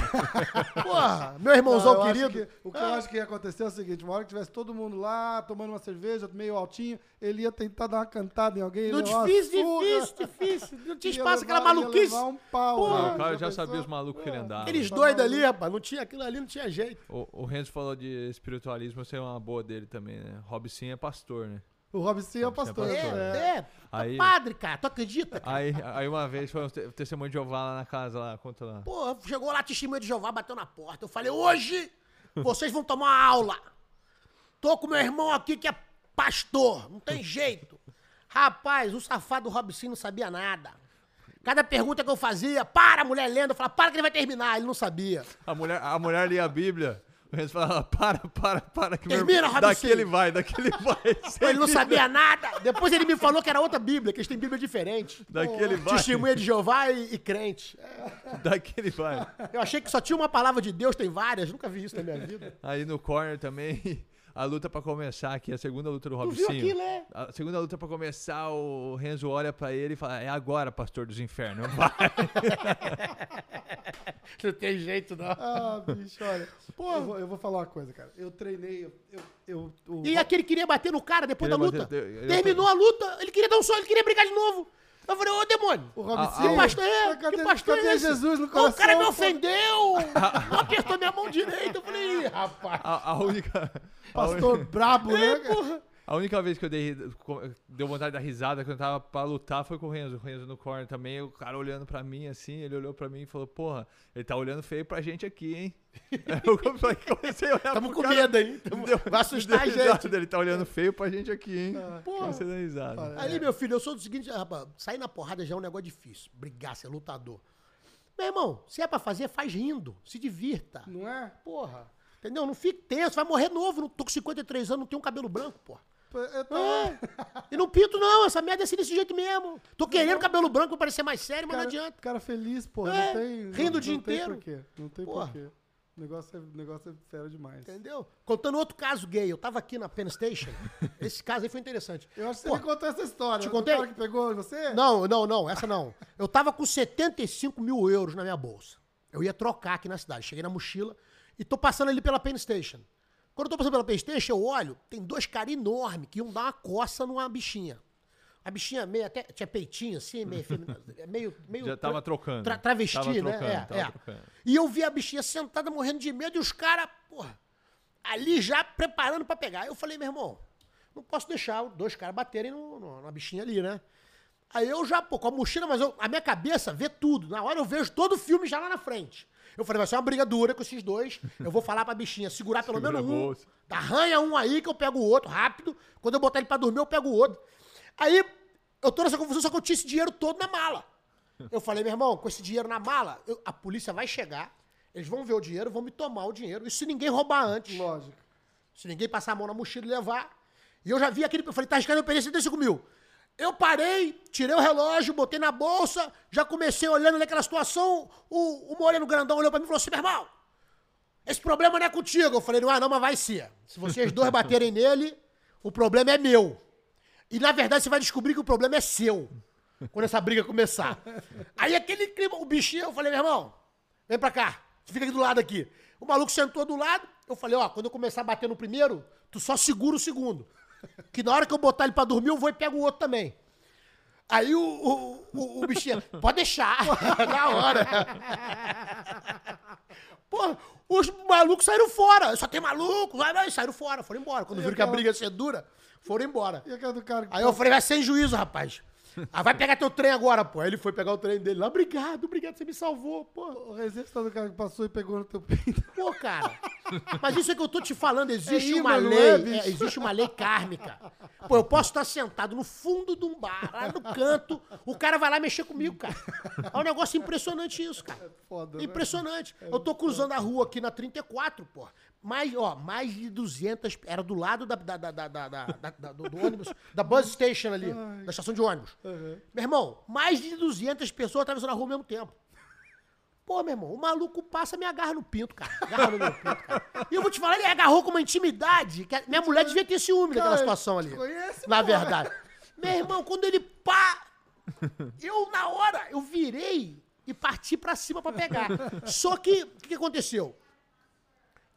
Porra, meu Não, irmãozão eu acho querido. que- o que eu acho que ia acontecer é o seguinte: uma hora que tivesse todo mundo lá, tomando uma cerveja, meio altinho, ele ia tentar dar uma cantada em alguém. Não, uma difícil, surra, difícil, difícil. Não tinha ia espaço, aquela levar- ia maluquice. levar um pau, Porra. né? O cara já pensou? sabia os malucos que ele andava. Aqueles tá doidos ali, rapaz, não tinha, aquilo ali não tinha jeito. O, o Renzo falou de espiritualismo, você é uma boa dele também, né? Robson é pastor, né? O Robson é é pastor. É, pastor. é. é. Aí- Padre, cara, tu acredita? cara? Aí, aí uma vez foi um te- testemunho de Jeová lá na casa, lá, conta lá. Pô, chegou lá, testemunha de Jeová, bateu na porta. Eu falei, hoje vocês vão tomar uma aula. Tô com meu irmão aqui que é pastor, não tem jeito. Rapaz, o safado Robson não sabia nada. Cada pergunta que eu fazia, para, mulher lendo, eu falava, para que ele vai terminar. Ele não sabia. A mulher, a mulher lia a Bíblia. O Renzo falava, para, para, para. Que meu Termina, Robson. Daqui ele vai, daqui ele vai. Ele não sabia nada. Depois ele me falou que era outra Bíblia, que eles têm Bíblia diferente. Daqui ele vai. Testemunha de Jeová e, e crente. Daqui ele vai. Eu achei que só tinha uma palavra de Deus, tem várias, nunca vi isso na minha vida. Aí no corner também, a luta pra começar aqui, a segunda luta do Tu Robicinho. viu aquilo, né? A segunda luta pra começar, o Renzo olha pra ele e fala: É agora, pastor dos infernos. Vai. Não tem jeito, não. Ah, bicho, olha. Pô, eu vou, eu vou falar uma coisa, cara. Eu treinei. Eu, eu, eu- o- E aquele queria bater no cara depois Queria da luta. bater- eu- eu- Terminou a luta, ele queria dar um só, ele queria brigar de novo. Eu falei, ô demônio. o Ah, Robicinho. ah, Que pastor é? Cadê- que pastor cadê é esse? Jesus no coração? O cara me ofendeu. Não apertou minha mão direita. Eu falei, Ih, rapaz. A, a única. a Pastor brabo, né? É, porra. A única vez que eu dei, deu vontade da risada quando eu tava pra lutar foi com o Renzo. O Renzo no corner também, o cara olhando pra mim assim, ele olhou pra mim e falou, porra, ele tá olhando feio pra gente aqui, hein? eu come- comecei a olhar Tamo com cara, medo, hein? Tamo- deu- Vai assustar a gente. risada, Ele tá olhando feio pra gente aqui, hein? Porra. Comecei a dar risada. Ali, meu filho, eu sou do seguinte, rapaz, sair na porrada já é um negócio difícil. Brigar, ser lutador. Meu irmão, se é pra fazer, faz rindo. Se divirta. Não é? Porra. Entendeu? Não fique tenso, vai morrer novo. Não tô com 53 anos, não tenho um cabelo branco, porra. É. E não pinto, não. Essa merda é assim desse jeito mesmo. Tô querendo cabelo branco pra parecer mais sério, mas não cara, adianta. cara feliz, pô. É, não tem. rindo não, o dia não tem inteiro. Porquê. Não tem Porra. porquê. O negócio é, o negócio é sério demais. Entendeu? Contando outro caso gay. Eu tava aqui na Penn Station. Esse caso aí foi interessante. Eu acho que você Pô, me contou essa história. Te Do contei? cara que pegou você? Não, não, não, essa não. Eu tava com 75 mil euros na minha bolsa. Eu ia trocar aqui na cidade. Cheguei na mochila e tô passando ali pela Penn Station. Quando eu tô passando pela Penn Station, eu olho, tem dois caras enormes que iam dar uma coça numa bichinha. A bichinha meio até. Tinha peitinho assim, meio. Meio, meio Já tava trocando. tra- travesti, Tava né? trocando, é, tava é. trocando. E eu vi a bichinha sentada morrendo de medo e os caras, porra, ali já preparando pra pegar. Eu falei, meu irmão, não posso deixar os dois caras baterem no, no- na bichinha ali, né? Aí eu já, pô, com a mochila, mas eu- a minha cabeça vê tudo. Na hora eu vejo todo o filme já lá na frente. Eu falei, vai ser uma briga dura com esses dois. Eu vou falar pra bichinha segurar pelo Segura menos a um. Arranha um aí que eu pego o outro rápido. Quando eu botar ele pra dormir, eu pego o outro. Aí eu tô nessa confusão, só que eu tinha esse dinheiro todo na mala. Eu falei, meu irmão, com esse dinheiro na mala, eu- a polícia vai chegar, eles vão ver o dinheiro, vão me tomar o dinheiro. Isso se ninguém roubar antes. Lógico. Se ninguém passar a mão na mochila e levar. E eu já vi aquele. Eu falei, tá arriscando eu perder 75 mil. Eu parei, tirei o relógio, botei na bolsa, já comecei olhando naquela situação. O, o Moreno Grandão olhou pra mim e falou assim: meu irmão, esse problema não é contigo. Eu falei, não é não, mas vai ser. Se vocês dois baterem nele, o problema é meu. E na verdade você vai descobrir que o problema é seu. Quando essa briga começar. Aí aquele clima, o bichinho, eu falei, meu irmão, vem pra cá. Fica aqui do lado aqui. O maluco sentou do lado. Eu falei, ó, quando eu começar a bater no primeiro, tu só segura o segundo. Que na hora que eu botar ele pra dormir, eu vou e pego o outro também. Aí o, o, o, o bichinho, pode deixar. na hora. Pô, os malucos saíram fora. Só tem maluco. Vai, vai, saíram fora, foram embora. Quando viram que a briga ia ser dura, foram embora. E aquela do cara que Aí eu falei, vai sem juízo, rapaz. Ah, vai pegar teu trem agora, pô. Aí ele foi pegar o trem dele lá. Obrigado, obrigado, você me salvou, pô. O resistente do cara que passou e pegou no teu peito. Pô, cara. Mas isso é que eu tô te falando, existe É uma lei, é, é, existe uma lei kármica. Pô, eu posso estar sentado no fundo de um bar, lá no canto, o cara vai lá mexer comigo, cara. É um negócio impressionante isso, cara. Foda, né? Impressionante. Eu tô cruzando a rua aqui na 34, pô. Mais, ó, mais de 200, era do lado da, da, da, da, da- da- da- do, do ônibus, da bus station ali, da estação de ônibus. Meu irmão, mais de 200 pessoas atravessando a rua ao mesmo tempo. Pô, meu irmão, o maluco passa e me agarra no pinto, cara. Agarra no meu pinto, cara. E eu vou te falar, ele agarrou com uma intimidade. Que a- minha mulher devia ter ciúme daquela Cara, situação ali. conhece, na verdade. Meu irmão, quando ele pá, eu, na hora, eu virei e parti pra cima pra pegar. Só que, o que, que aconteceu?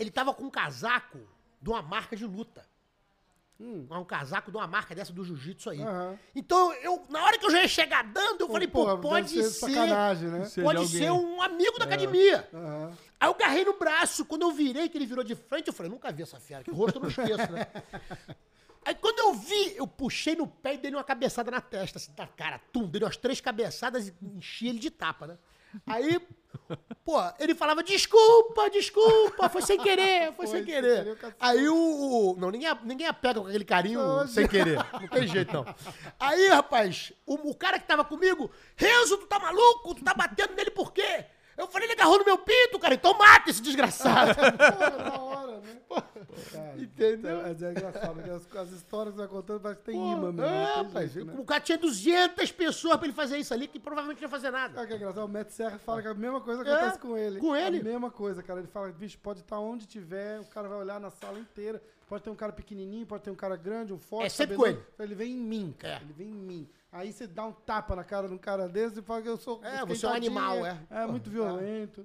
Ele tava com um casaco de uma marca de luta. Um casaco de uma marca dessa do jiu-jitsu aí. Aham. Então, eu, na hora que eu já ia chegar dando, eu falei, pô, pode ser ser. sacanagem, né? Pode alguém. ser um amigo da academia. Aham. Aí eu agarrei no braço, quando eu virei, que ele virou de frente, eu falei, nunca vi essa fera, que rosto eu não esqueço, né? Aí quando eu vi, eu puxei no pé e dei uma cabeçada na testa, assim, da cara, tum, dei umas três cabeçadas e enchi ele de tapa, né? Aí Pô, ele falava, desculpa, desculpa, foi sem querer, foi, Foi sem sem querer. cacete. Aí o, o- Não, ninguém, ninguém apega com aquele carinho sem querer. Não tem jeito, não. Aí, rapaz, o, o cara que tava comigo, Renzo, tu tá maluco? Tu tá batendo nele por quê? Eu falei, ele agarrou no meu pinto, cara, então mata esse desgraçado. Pô? Cara, Entendeu? É, é engraçado, porque as, as histórias que você vai contando parece que tem Pô, imã mesmo. é, rapaz, jeito, né? o cara tinha 200 pessoas pra ele fazer isso ali, que provavelmente não ia fazer nada. Sabe o que é engraçado? O Matt Serra fala que a mesma coisa acontece com ele. É, com ele. A mesma coisa, cara. Ele fala, bicho, pode estar onde tiver, o cara vai olhar na sala inteira. Pode ter um cara pequenininho, pode ter um cara grande, um forte. É sempre cabeludo. com Ele vem em mim, cara. É. Ele vem em mim. Aí você dá um tapa na cara de um cara desse e fala que eu sou. É, eu você é um animal, é. É, muito violento.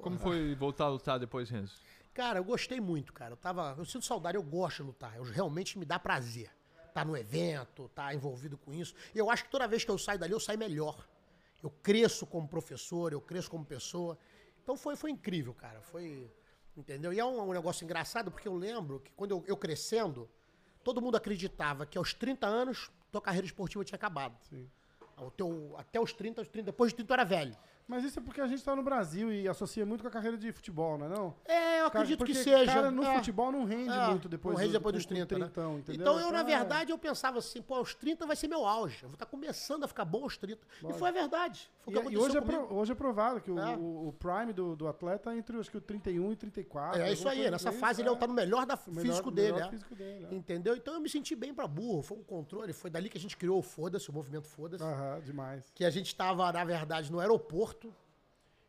Como foi voltar a lutar depois, Renzo? Cara, eu gostei muito, cara. Eu tava. Eu sinto saudade, eu gosto de lutar. Eu realmente me dá prazer. Tá no evento, tá envolvido com isso. E eu acho que toda vez que eu saio dali, eu saio melhor. Eu cresço como professor, eu cresço como pessoa. Então foi, foi incrível, cara. Foi. Entendeu? E é um, um negócio engraçado, porque eu lembro que quando eu, eu crescendo, todo mundo acreditava que aos 30 anos, tua carreira esportiva tinha acabado. Sim. O teu, até os 30, os 30, depois de 30 tu era velho. Mas isso é porque a gente tá no Brasil e associa muito com a carreira de futebol, não é não? É, eu Cara, acredito porque que seja. cara no É. futebol não rende É, muito depois não rende do- depois com- dos com 30, né? entendeu? Então eu, na é- verdade, eu pensava assim, pô, aos 30 vai ser meu auge. Eu vou estar começando a ficar bom aos 30. E foi a verdade. Foi E, e hoje, é pro- hoje é provado que o, É. o- o prime do, do atleta é entre acho que o 31 e 34. É, isso alguma aí, nessa desse, fase ele é. tá no melhor da melhor- físico dele, melhor é. físico dele, é. Entendeu? Então eu me senti bem pra burro. Foi um controle, foi dali que a gente criou o Foda-se, o movimento Foda-se. Aham, demais. que a gente estava, na verdade, no aeroporto,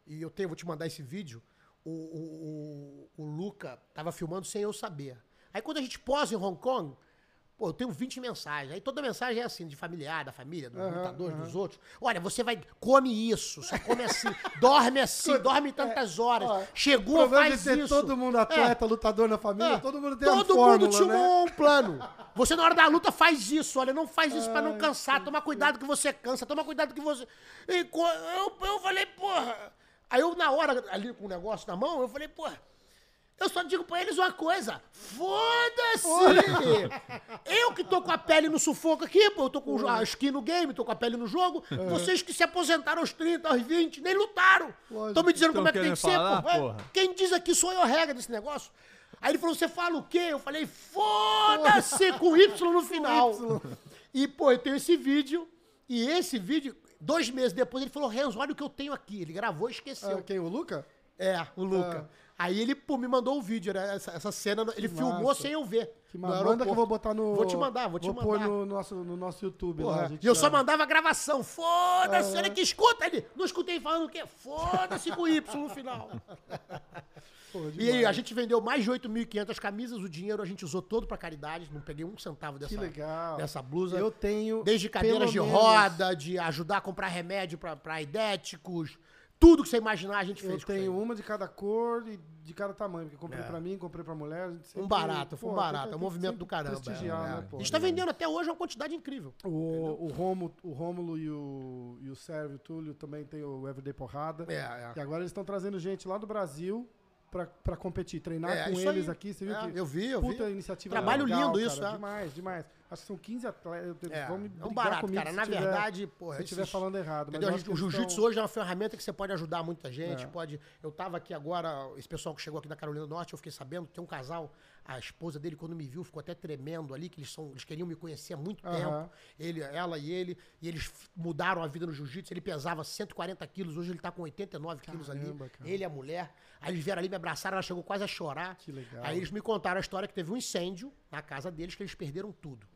e eu tenho, vou te mandar esse vídeo, o, o, o, o Luca tava filmando sem eu saber. Aí quando a gente posa em Hong Kong, pô, eu tenho 20 mensagens. Aí toda mensagem é assim, de familiar, da família, dos Aham, lutadores, aham. dos outros. Olha, você vai, come isso, só come assim, dorme assim, dorme tantas horas. é, ó, O Chegou, faz de ter isso. todo mundo atleta, lutador na família, É. todo mundo tem Todo uma mundo fórmula, tinha né? um plano. Você, na hora da luta, faz isso. Olha, não faz isso pra não cansar. Toma cuidado que você cansa. Toma cuidado que você. E eu, eu falei, porra. Aí eu, na hora, ali com o negócio na mão, eu falei, porra. Eu só digo pra eles uma coisa: foda-se! Eu que tô com a pele no sufoco aqui, pô, eu tô com a skin no game, tô com a pele no jogo. Vocês que se aposentaram aos 30, aos 20, nem lutaram. Estão me dizendo Tão como é que tem que querendo ser, falar, pô. É, porra? Quem diz aqui sou eu a regra desse negócio. Aí ele falou: você fala o quê? Eu falei: foda-se com Y no final. E, pô, eu tenho esse vídeo. E esse vídeo, dois meses depois, ele falou: Renzo, olha o que eu tenho aqui. Ele gravou e esqueceu. Ah, quem, o Luca? É, o Luca. Aí ele, pô, me mandou o vídeo, era essa, essa cena, ele filmou massa. sem eu ver. Que no ma- manda que eu vou botar no... Vou te mandar, vou te Vou pôr mandar. no nosso, no nosso YouTube lá. Porra, gente e eu só vai- mandava a gravação. Foda-se, olha que escuta ele. Não escutei falando o quê? Foda-se com Y no final. Pô, E a gente vendeu mais de 8.500 camisas, o dinheiro a gente usou todo pra caridade, não peguei um centavo dessa, Que legal. dessa blusa. Eu tenho... Desde cadeiras de menos- roda, de ajudar a comprar remédio pra idéticos, tudo que você imaginar a gente fez. Eu tenho uma de cada cor e de cada tamanho, porque eu comprei É. pra mim, comprei pra mulher. a gente Um sempre- barato, foi um barato. É que- um movimento que do caramba. Prestigiar, é, né, pô? A gente tá vendendo até hoje uma quantidade incrível. O, o, Romo, o Rômulo e o, e o Túlio também tem o Everyday Porrada. É, é. E agora eles estão trazendo gente lá do Brasil pra competir, treinar É, com eles aí. aqui. Você viu É, que eu vi, eu puta vi. iniciativa Trabalho legal, lindo cara, isso, é. Demais, demais. Acho que são 15 atletas. É, Vão me é um barato, comigo cara. Na tiver- verdade, porra. Se eu estiver esses- falando errado. Mas que O jiu-jitsu hoje é uma ferramenta que você pode ajudar muita gente. É. Pode. Eu tava aqui agora, esse pessoal que chegou aqui da Carolina do Norte, eu fiquei sabendo tem um casal, a esposa dele, quando me viu, ficou até tremendo ali, que eles, são, eles queriam me conhecer há muito Aham. tempo. Ele, ela e ele, e eles mudaram a vida no jiu-jitsu. Ele pesava 140 quilos, hoje ele tá com 89 quilos ali. Caramba, cara. Ele e a mulher. Aí eles vieram ali, me abraçaram, ela chegou quase a chorar. Que legal. Aí eles me contaram a história que teve um incêndio na casa deles, que eles perderam tudo.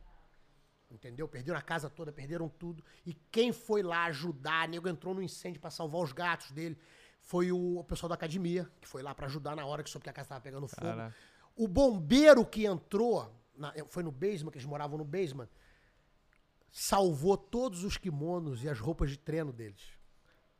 Entendeu? Perderam a casa toda, perderam tudo. E quem foi lá ajudar, nego entrou no incêndio pra salvar os gatos dele, foi o, pessoal da academia, que foi lá pra ajudar na hora que soube que a casa tava pegando fogo. Caraca. O bombeiro que entrou, na- foi no basement, que eles moravam no basement, salvou todos os kimonos e as roupas de treino deles.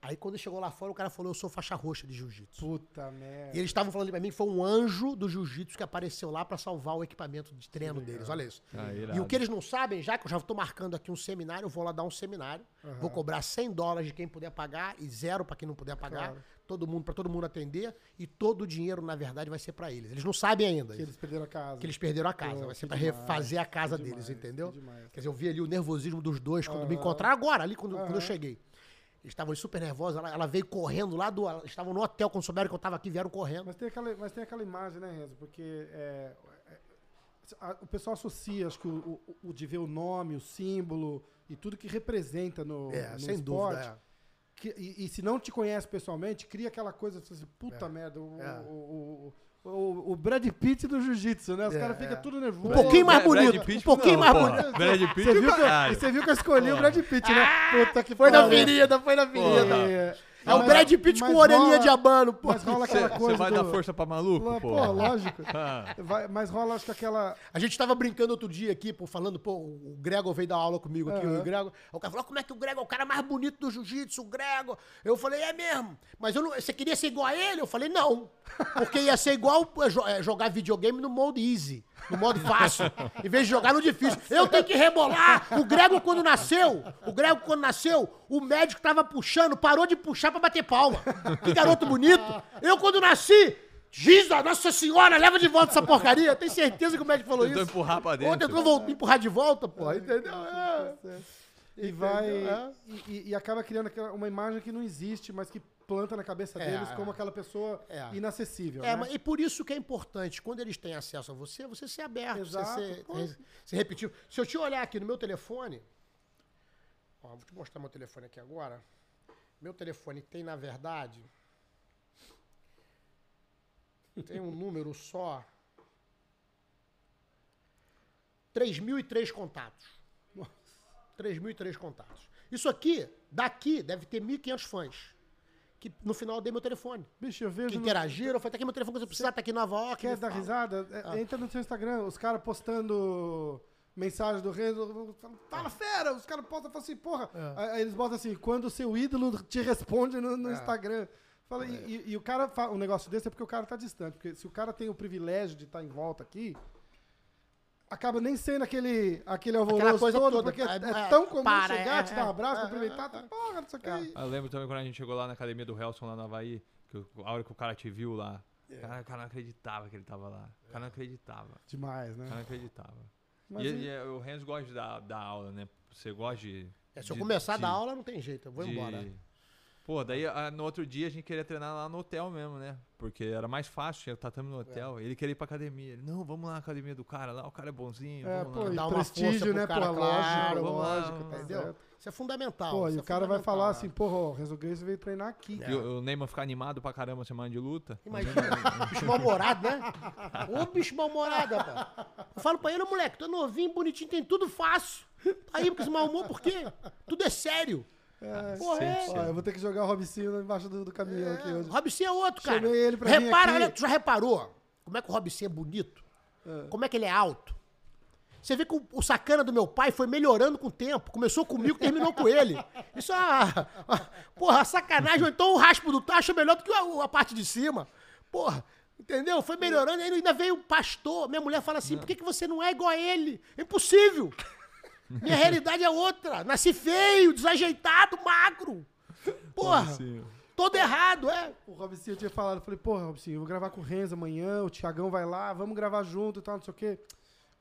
Aí quando ele chegou lá fora, o cara falou: Eu sou faixa roxa de jiu-jitsu. Puta merda. E eles estavam falando pra mim que foi um anjo do jiu-jitsu que apareceu lá pra salvar o equipamento de treino deles. Olha isso. Ah, e irado. o que eles não sabem, já que eu já tô marcando aqui um seminário, eu vou lá dar um seminário. Vou cobrar 100 dólares de quem puder pagar e zero pra quem não puder pagar. Claro. Todo mundo, para todo mundo atender. E todo o dinheiro, na verdade, vai ser pra eles. Eles não sabem ainda Que eles perderam a casa. que eles perderam a casa. Pô, vai ser pra demais, refazer a casa deles, demais, entendeu? que demais. Quer dizer, eu vi ali o nervosismo dos dois quando me Aham. encontraram agora, ali quando, quando eu cheguei. Eles estavam super nervosos, ela, ela veio correndo lá do. Eles estavam no hotel, quando souberam que eu tava aqui, vieram correndo. Mas tem aquela, mas tem aquela imagem, né, Renzo? Porque é, é, a- o pessoal associa, acho que o, o- o de ver o nome, o símbolo e tudo que representa no, É, no sem esporte. dúvida. é. que- e, e se não te conhece pessoalmente, cria aquela coisa, assim, puta merda, o, É. o, o, o- Brad Pitt do jiu-jitsu, né? Os É, caras ficam é. tudo nervoso. Um pouquinho mais Brad bonito, Pitt, um pouquinho não, mais porra. bonito. Brad Pitt, Você viu, que eu, você viu que eu escolhi o Brad Pitt, né? Puta que Ah! Foi na pariu. ferida, foi na ferida. É, o Brad Pitt mas com orelhinha rola- de abano, pô. Mas rola aquela Você coisa vai do... dar força pra maluco, Pô, pô? lógico. Ah. Vai- mas rola, acho que aquela... A gente tava brincando outro dia aqui, pô, falando, pô, o Gregor veio dar aula comigo aqui, Aham. o Gregor. O cara falou, como é que o Gregor é o cara mais bonito do jiu-jitsu, o Gregor? Eu falei, é mesmo. Mas eu não, você queria ser igual a ele? Eu falei, não. Porque ia ser igual jo- é, jogar videogame no modo easy, no modo fácil, em vez de jogar no difícil. Eu tenho que rebolar. O Gregor, quando nasceu, o Gregor, quando nasceu, o médico tava puxando, parou de puxar pra bater palma. Que garoto bonito. Eu, quando nasci, Jesus, Nossa Senhora, leva de volta essa porcaria. Eu tenho certeza que o médico falou Tentou isso. empurrar pra Ou dentro. tentou vol- me empurrar de volta, pô. Entendeu? É. E vai... É. E, e- acaba criando uma imagem que não existe, mas que planta na cabeça É, deles como aquela pessoa É. inacessível, É, né? mas, e por isso que é importante, quando eles têm acesso a você, você ser aberto, Exato, você ser, re- ser repetitivo. Se eu te olhar aqui no meu telefone, ó, vou te mostrar meu telefone aqui agora. Meu telefone tem, na verdade, tem um número só. 3.003 contatos. 3.003 contatos. Isso aqui, daqui, deve ter 1.500 fãs. Que no final eu dei meu telefone. Bicho, eu vejo... Que no- interagiram, eu falei, tá aqui meu telefone, quando você precisar, tá aqui Nova York. Quer dar fala. risada? É, Ah. Entra no seu Instagram, os caras postando mensagem do Renzo, fala fera, os caras postam e falam assim, porra. É. Aí eles botam assim, quando o seu ídolo te responde no, no É. Instagram. Fala, e, e- e o cara um negócio desse é porque o cara tá distante. Porque se o cara tem o privilégio de estar em volta aqui, acaba nem sendo aquele, aquele alvoroço coisa todo, toda. porque é, É, é é, tão comum para, chegar, é, te dar um é, abraço, é, cumprimentar, é, tá, porra, não sei o que. Eu lembro também quando a gente chegou lá na academia do Helson, lá no Havaí, que o- a hora que o cara te viu lá, É. cara, o cara não acreditava que ele tava lá. O cara não acreditava. Demais, O cara né? não acreditava. Mas e, e- o Renzo gosta de dar, dar aula, né? Você gosta de. É, se eu de- começar a de- dar aula, não tem jeito, eu vou de- embora. Pô, daí ah, no outro dia a gente queria treinar lá no hotel mesmo, né? Porque era mais fácil, tinha o tatame no É. hotel. Ele queria ir pra academia. Ele, não, vamos lá na academia do cara lá, o cara é bonzinho. É, vamos pô, lá. e Dá uma prestígio, né, cara, pô, claro, lógico, vamos lá, lógico, vamos tá lá. Entendeu? certo. Isso é fundamental. Pô, e é o cara vai falar assim, porra, o Renzo Grace veio treinar aqui. E o, o Neymar ficar animado pra caramba semana de luta. Imagina, bicho mal-humorado, né? Ô bicho mal-humorado, rapaz. Eu falo pra ele, moleque, tu é novinho, bonitinho, tem tudo fácil. Tá aí com esse mau humor, por quê? Tudo é sério. Porra, é. Ó, eu vou ter que jogar o Robicinho embaixo do, do caminhão aqui hoje. Robson é outro, cara. Chamei ele pra Repara, olha, tu já reparou como é que o Robson é bonito? Como é que ele é alto? Você vê que o, o sacana do meu pai foi melhorando com o tempo. Começou comigo, terminou com ele. Isso é uma, uma- porra, sacanagem. Ou então o raspo do tacho é melhor do que a, a parte de cima. Porra, entendeu? Foi melhorando. Ainda veio o pastor. Minha mulher fala assim, por que, que você não é igual a ele? É impossível. Minha realidade é outra. Nasci feio, desajeitado, magro. Porra, Assim, todo errado, é. O Robicinho tinha falado, eu falei, porra, Robicinho, eu vou gravar com o Renzo amanhã, o Thiagão vai lá, vamos gravar junto e tal, não sei o quê.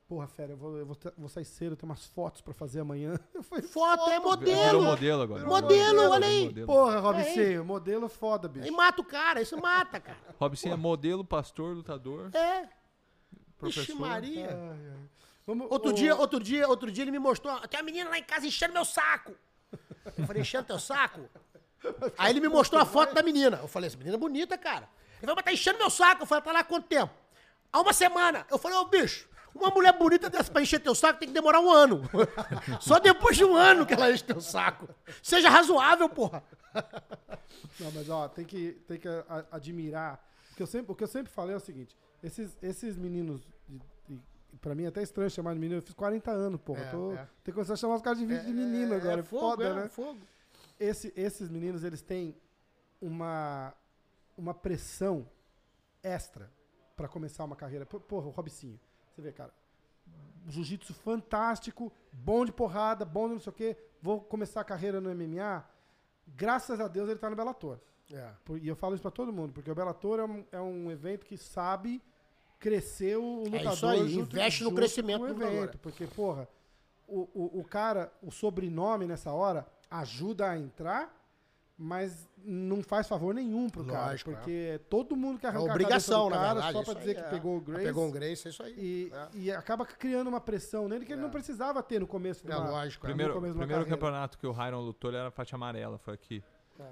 Porra, fera, eu vou, eu vou, vou sair cedo, tem umas fotos pra fazer amanhã. Eu falei, Foto é Virou modelo. modelo agora. Modelo, Virou olha aí. modelo. porra, Robicinho, modelo foda, Aí bicho. mata o cara, isso mata, cara. Robson é modelo, pastor, lutador, É. professor. Ixi, Maria. Ai, ai. Vamos, Outro ô, dia, outro dia, outro dia ele me mostrou, tem uma menina lá em casa enchendo meu saco. Eu falei, enchendo teu saco? Aí ele me mostrou a foto da menina. Eu falei, essa menina é bonita, cara. Ele falou, mas tá enchendo meu saco. Eu falei, tá lá há quanto tempo? Há uma semana. Eu falei, ô bicho, uma mulher bonita dessa pra encher teu saco tem que demorar um ano. Só depois de um ano que ela enche teu saco. Seja razoável, porra. Não, mas ó, tem que, tem que admirar. O que, eu sempre, o que eu sempre falei é o seguinte: esses, esses meninos, pra mim é até estranho chamar de menino, eu fiz 40 anos, porra. É, tô, é. Tem que começar a chamar os caras de, de menino agora. É, foda, é, né? fogo. Esse- esses meninos, eles têm uma, uma pressão extra pra começar uma carreira. Porra, o Robicinho. Você vê, cara. Jiu-jitsu fantástico, bom de porrada, bom de não sei o quê. Vou começar a carreira no MMA. Graças a Deus ele tá no Bellator. É. E eu falo isso pra todo mundo, porque o Bellator é um, é um evento que sabe crescer o É lutador. isso aí, junto- investe no crescimento do evento. Porque, porra, o, o, o cara, o sobrenome nessa hora ajuda a entrar mas não faz favor nenhum pro cara. Lógico, é. Porque todo mundo quer É arrancar obrigação, a na cabeça do cara verdade. só pra isso dizer aí, que é. pegou o Grace. Pegou o Grace, é isso aí. E, É. e acaba criando uma pressão nele que ele não precisava ter no começo do É lógico. é. Primeiro, primeiro campeonato que o Hyron lutou, ele era faixa amarela, foi aqui. É.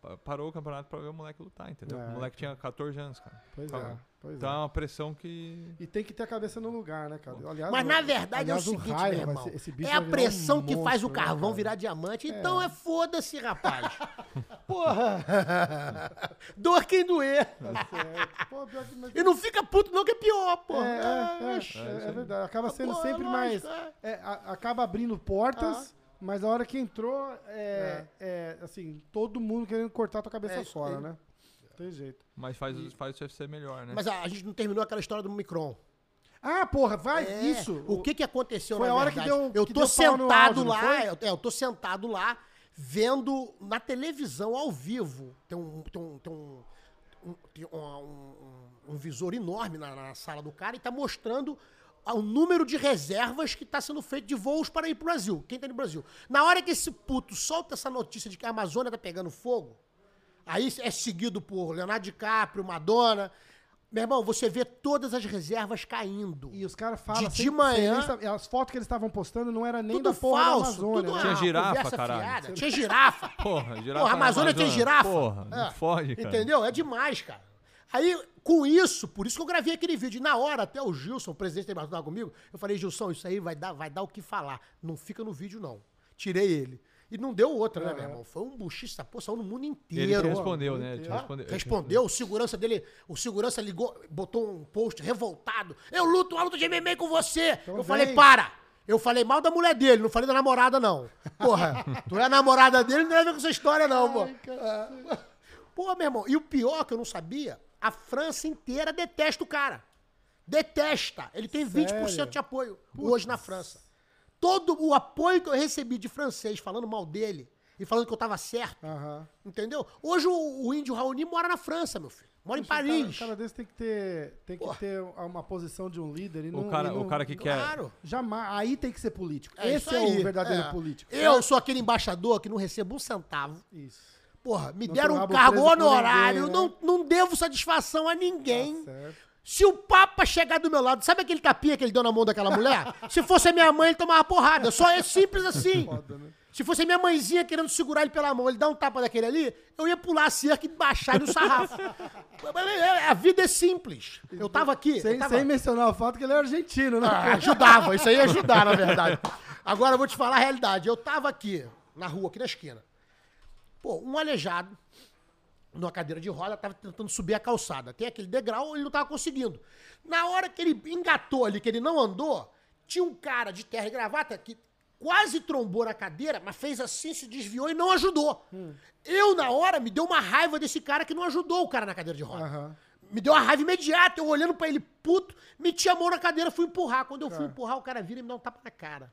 Pa- Parou o campeonato pra ver o moleque lutar, entendeu? É, o moleque tinha 14 anos, cara. Pois Calma. é, pois Então é. é uma pressão que. E tem que ter a cabeça no lugar, né, cara? Aliás, Mas o- na verdade aliás, é o seguinte, Ryan meu irmão. ser- esse bicho É a vai virar um pressão que faz o né, carvão cara? virar diamante. Então é foda-se, rapaz. Porra! Dor quem doer. Tá certo. Pô, que- mas- E não fica puto não que é pior, pô. É, é, é, oxe. é, é verdade. Acaba sendo é sempre mais. é. é, acaba abrindo portas, mas a hora que entrou, é, é, assim, todo mundo querendo cortar tua cabeça É fora, aí. né? Não tem jeito. Mas faz, faz o UFC melhor, né? Mas a, a gente não terminou aquela história do Micron. Ah, porra, vai, É, isso. O que que aconteceu Foi na a hora que verdade? deu- Eu que tô deu sentado áudio, lá, eu, é, eu tô sentado lá vendo na televisão ao vivo. Tem um tem um, tem um, um, tem um- um- um visor enorme na, na sala do cara e tá mostrando o número de reservas que tá sendo feito de voos para ir pro Brasil. Quem tá no Brasil? Na hora que esse puto solta essa notícia de que a Amazônia tá pegando fogo, Aí é seguido por Leonardo DiCaprio, Madonna. Meu irmão, você vê todas as reservas caindo. E os caras falam De- de sem- manhã- sem As fotos que eles estavam postando não era nem tudo da porra falso, da Amazônia. tudo né? Tinha girafa, conversa caralho. fiada. Tinha girafa. Porra, girafa. Porra, a na Amazônia tem girafa. Porra, não É. fode, cara. Entendeu? É demais, cara. Aí, com isso, por isso que eu gravei aquele vídeo. E na hora, até o Gilson, o presidente da Embaixada comigo, eu falei, Gilson, isso aí vai dar, vai dar o que falar. Não fica no vídeo, não. Tirei ele. E não deu outra, né, meu irmão? Foi um buchiça, pô, saiu no mundo Ele inteiro. te respondeu, né? Ele respondeu. Respondeu, o segurança dele, o segurança ligou, botou um post revoltado. Eu luto luta de MMA com você. eu vem. falei, para! Eu falei mal da mulher dele, não falei da namorada, não. Porra, tu é a namorada dele, não tem a ver com essa história, não, pô. É. Pô, meu irmão, e o pior que eu não sabia, a França inteira detesta o cara. Detesta. Ele tem 20% Sério? de apoio hoje na França. Todo o apoio que eu recebi de francês falando mal dele e falando que eu tava certo. Entendeu? Hoje o, o índio Raoni mora na França, meu filho. Mora em Poxa, Paris. Um cara, um cara desse tem que ter, tem que ter uma posição de um líder. E O não, cara, e não- o cara que quer. Claro. Jamais. Aí tem que ser político. É Esse é aí. o verdadeiro É. político. Eu sou aquele embaixador que não recebo um centavo. Isso. Porra, me Não deram um cargo honorário, ninguém, né? não, não devo satisfação a ninguém. Tá. Se o Papa chegar do meu lado, sabe aquele tapinha que ele deu na mão daquela mulher? Se fosse a minha mãe, ele tomava porrada. Só é simples assim. Foda, né? Se fosse a minha mãezinha querendo segurar ele pela mão, ele dar um tapa daquele ali, eu ia pular a cerca e baixar ele no sarrafo. a vida é simples. Eu tava aqui. Sem, tava... sem mencionar o fato que ele é argentino, né? Ah, ajudava, isso aí ia ajudar, na verdade. Agora eu vou te falar a realidade. Eu tava aqui, na rua, aqui na esquina. Pô, um aleijado, numa cadeira de roda, tava tentando subir a calçada. Tem aquele degrau, ele não tava conseguindo. Na hora que ele engatou ali, que ele não andou, tinha um cara de terra e gravata que quase trombou na cadeira, mas fez assim, se desviou e não ajudou. Eu, na hora, me deu uma raiva desse cara que não ajudou o cara na cadeira de roda. Aham. Me deu uma raiva imediata, eu olhando pra ele puto, meti a mão na cadeira, fui empurrar. Quando eu fui empurrar, o cara vira e me dá um tapa na cara.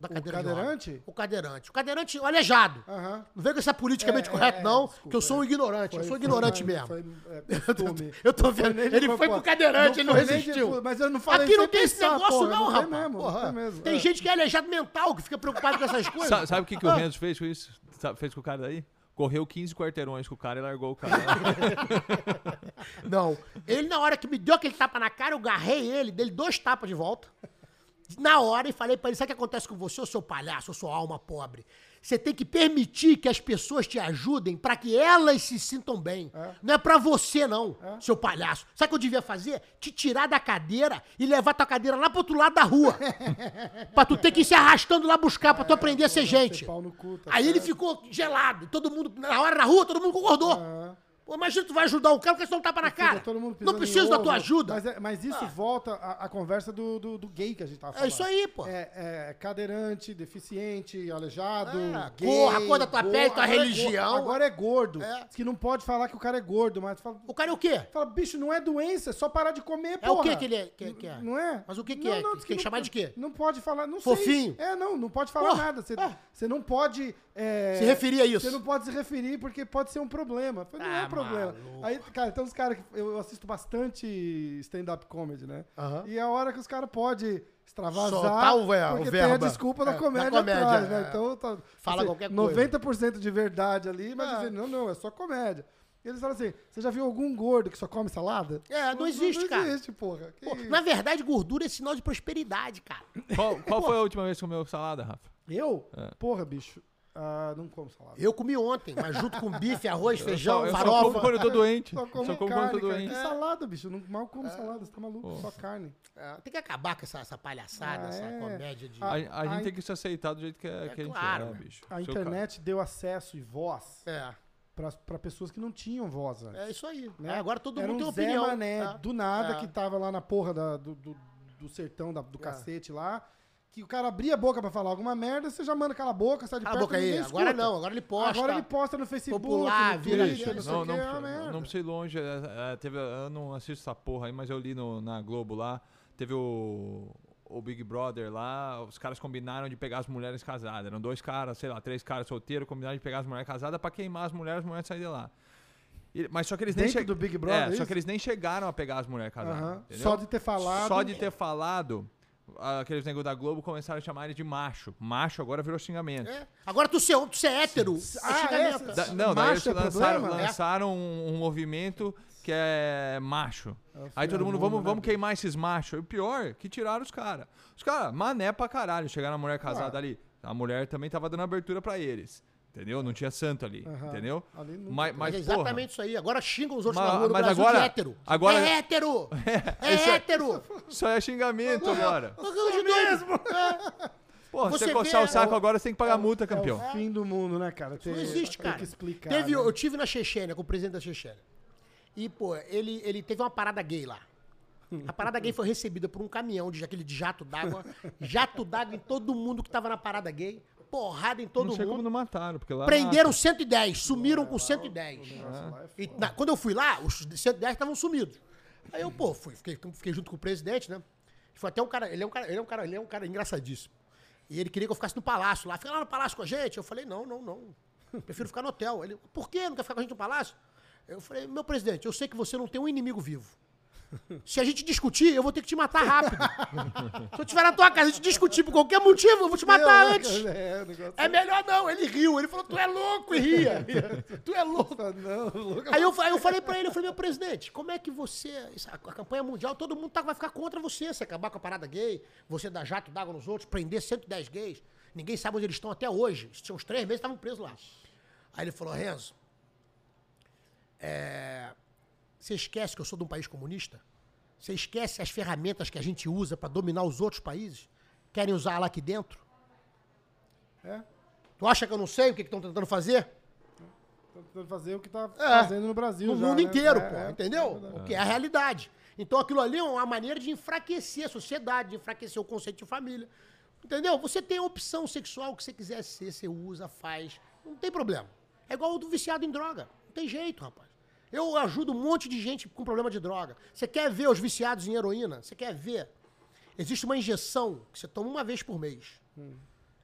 Da O cadeira de roda. cadeirante? O cadeirante. O cadeirante, o aleijado. Aham. Não vem com essa politicamente É, correto, é, não, desculpa, que eu sou um é. ignorante. eu Foi- sou foi ignorante mais- mesmo. Foi, é. Eu tô Não foi vendo. de Ele foi pro cadeirante, ele não foi nem de- resistiu. Mas eu não falei Aqui não tem esse pensar, negócio, porra, não, não tem rapaz. mesmo, Porra, não tem mesmo, Tem é. gente que é aleijado mental, que fica preocupado com essas coisas. Sabe, sabe o que, que o Ah. Renzo fez com isso? Sabe, fez com o cara daí? Correu 15 quarteirões com o cara e largou o cara. Não. Ele, na hora que me deu aquele tapa na cara, eu garrei ele, dei dois tapas de volta. Na hora, e falei pra ele: sabe o que acontece com você, seu palhaço, sua alma pobre? Você tem que permitir que as pessoas te ajudem pra que elas se sintam bem. Não é pra você, não, seu palhaço. Sabe o que eu devia fazer? Te tirar da cadeira e levar tua cadeira lá pro outro lado da rua. pra tu ter que ir se arrastando lá buscar, pra tu aprender a ser gente. cu, tá Aí ele certo. ficou gelado. Todo mundo, na hora na rua, todo mundo concordou. Pô, imagina tu vai ajudar o cara porque você não tapa na cara. Não preciso da tua ajuda. Mas, é- mas isso volta à, à conversa do, do, do gay que a gente tava É falando. isso aí, pô. É, é cadeirante, deficiente, aleijado, É, gay. cor, a cor da tua gordo. pele, tua é religião. agora é gordo. É. Que não pode falar que o cara é gordo, mas fala, O cara é o quê? fala bicho, não é doença, é só parar de comer, É porra. o que que ele é? Que, que é? Não é? Mas o que que Não, é? não, Que tem que chamar de quê? Não pode falar, não Fofinho? sei. É, não, não pode falar Porra, nada. Você, é. você não pode... é, Se referir a isso. Você não pode se referir porque pode ser um problema. Não é Ah, um mas problema. maluco. Aí, cara, tem uns caras que eu assisto bastante stand-up comedy, né? E é a hora que os caras podem extravasar, Soltar o ve- o porque tem a verba. desculpa da É, da comédia, comédia, atrás, é. né? Então, tá, Fala qualquer coisa. 90% de verdade ali, mas É. dizendo, não, não, é só comédia. E eles falam assim, você já viu algum gordo que só come salada? É, não existe, não, cara. Não existe, porra. Que Pô, na verdade, gordura é sinal de prosperidade, cara. Qual, qual foi a última vez que comeu salada, Rafa? Eu? É. Porra, bicho, ah, não como salada. Eu comi ontem, mas junto com bife, arroz, Eu feijão, só, eu só como farofa. quando eu tô doente. Só como Só como carne, quando eu tô cara. doente. Que salada, bicho. Eu não mal como salada, você tá maluco? Pô. Só carne. É, tem que acabar com essa, essa palhaçada, Ah, essa é. comédia de. A, a a gente in- tem que se aceitar do jeito que, é, que a gente claro, é, né? bicho. A Seu internet deu acesso e voz É, para pessoas que não tinham voz antes. é isso aí. né? É, agora todo Era mundo um tem Zé opinião. Mané, É. do nada, É. que tava lá na porra da- do, do, do sertão, da- do É. cacete lá, que o cara abria a boca pra falar alguma merda, você já manda cala a boca, sai de Cala a perto, boca aí. ninguém Agora escuta. não, agora ele posta. Agora ele posta no Facebook, Popular, no vira Twitter, isso. não sei Não, não, que, é merda. não precisa ir longe. é, é, teve, eu não assisto essa porra aí, mas eu li no, na Globo lá. Teve o, o Big Brother lá. Os caras combinaram de pegar as mulheres casadas. Eram dois caras, sei lá, três caras solteiros, combinaram de pegar as mulheres casadas pra queimar as mulheres, as mulheres saírem de lá. E- mas só que eles nem Dentro che- do Big Brother, É, é só que eles nem chegaram a pegar as mulheres casadas. Aham. entendeu? Só de ter falado. Só de ter falado, aqueles negócios da Globo começaram a chamar ele de macho. Macho agora virou xingamento. É. Agora tu ser, tu ser hétero. Ah, é xingamento. é? Da- não, daí eles é lançaram, problema? lançaram um, um movimento que é macho. É o Aí todo mundo, vamos, né, vamos queimar esses machos. E o pior, que tiraram os caras. Os caras, mané pra caralho. Chegaram a mulher casada ali. A mulher também tava dando abertura pra eles. Entendeu? Não tinha santo ali. Aham. Entendeu? Ali nunca Mas, tem. mas, é porra, exatamente isso aí. Agora xingam os outros Mas- na rua mas Brasil agora- de hétero. agora- É hétero! É, isso é- hétero! Só é xingamento agora. De doido. É. Porra, Você você coçar vê- o saco é o- agora, você tem que pagar multa, É campeão. o fim do mundo, né, cara? Tem, Não existe, tem cara. que explicar. Teve, né? Eu tive na Chechênia, com o presidente da Chechênia. E, pô, ele, ele teve uma parada gay lá. A parada gay foi recebida por um caminhão de aquele de jato d'água. Jato d'água em todo mundo que tava na parada gay. Porrada em todo não sei como mundo. não mataram, porque lá. Prenderam 110, sumiram com 110. Nossa, lá é E na- quando eu fui lá, os 110 estavam sumidos. Aí eu, pô, fui, fiquei, fiquei junto com o presidente, né? Foi até um cara, ele é um cara, ele é um cara, ele é um cara engraçadíssimo. E ele queria que eu ficasse no palácio lá. Fica lá no palácio com a gente. Eu falei, não, não, não. Prefiro ficar no hotel. Ele, por quê? Não quer ficar com a gente no palácio? Eu falei, meu presidente, eu sei que você não tem um inimigo vivo. Se a gente discutir, eu vou ter que te matar rápido. Se eu estiver na tua casa e te discutir por qualquer motivo, eu vou te matar Meu, antes. É, negócio É melhor não. Ele riu. Ele falou, tu é louco, e ria. Tu é louco. Não, louco. Aí eu, aí eu falei pra ele, eu falei, meu presidente, como é que você, a, campanha mundial, todo mundo tá, vai ficar contra você, você acabar com a parada gay, você dar jato d'água nos outros, prender 110 gays, ninguém sabe onde eles estão até hoje, tinha uns três meses, estavam presos lá. Aí ele falou, Renzo, é, você esquece que eu sou de um país comunista? Você esquece as ferramentas que a gente usa pra dominar os outros países? Querem usar lá aqui dentro? É, Tu acha que eu não sei o que estão tentando fazer? tá tentando fazer o que tá É. fazendo no Brasil no já, mundo né? inteiro, É, pô, é, entendeu? é o que é a realidade. Então aquilo ali é uma maneira de enfraquecer a sociedade, de enfraquecer o conceito de família. Entendeu? Você tem a opção sexual que você quiser ser, você usa, faz. Não tem problema. É igual o do viciado em droga. Não tem jeito, rapaz. Eu ajudo um monte de gente com problema de droga. Você quer ver os viciados em heroína? Você quer ver? Existe uma injeção que você toma uma vez por mês.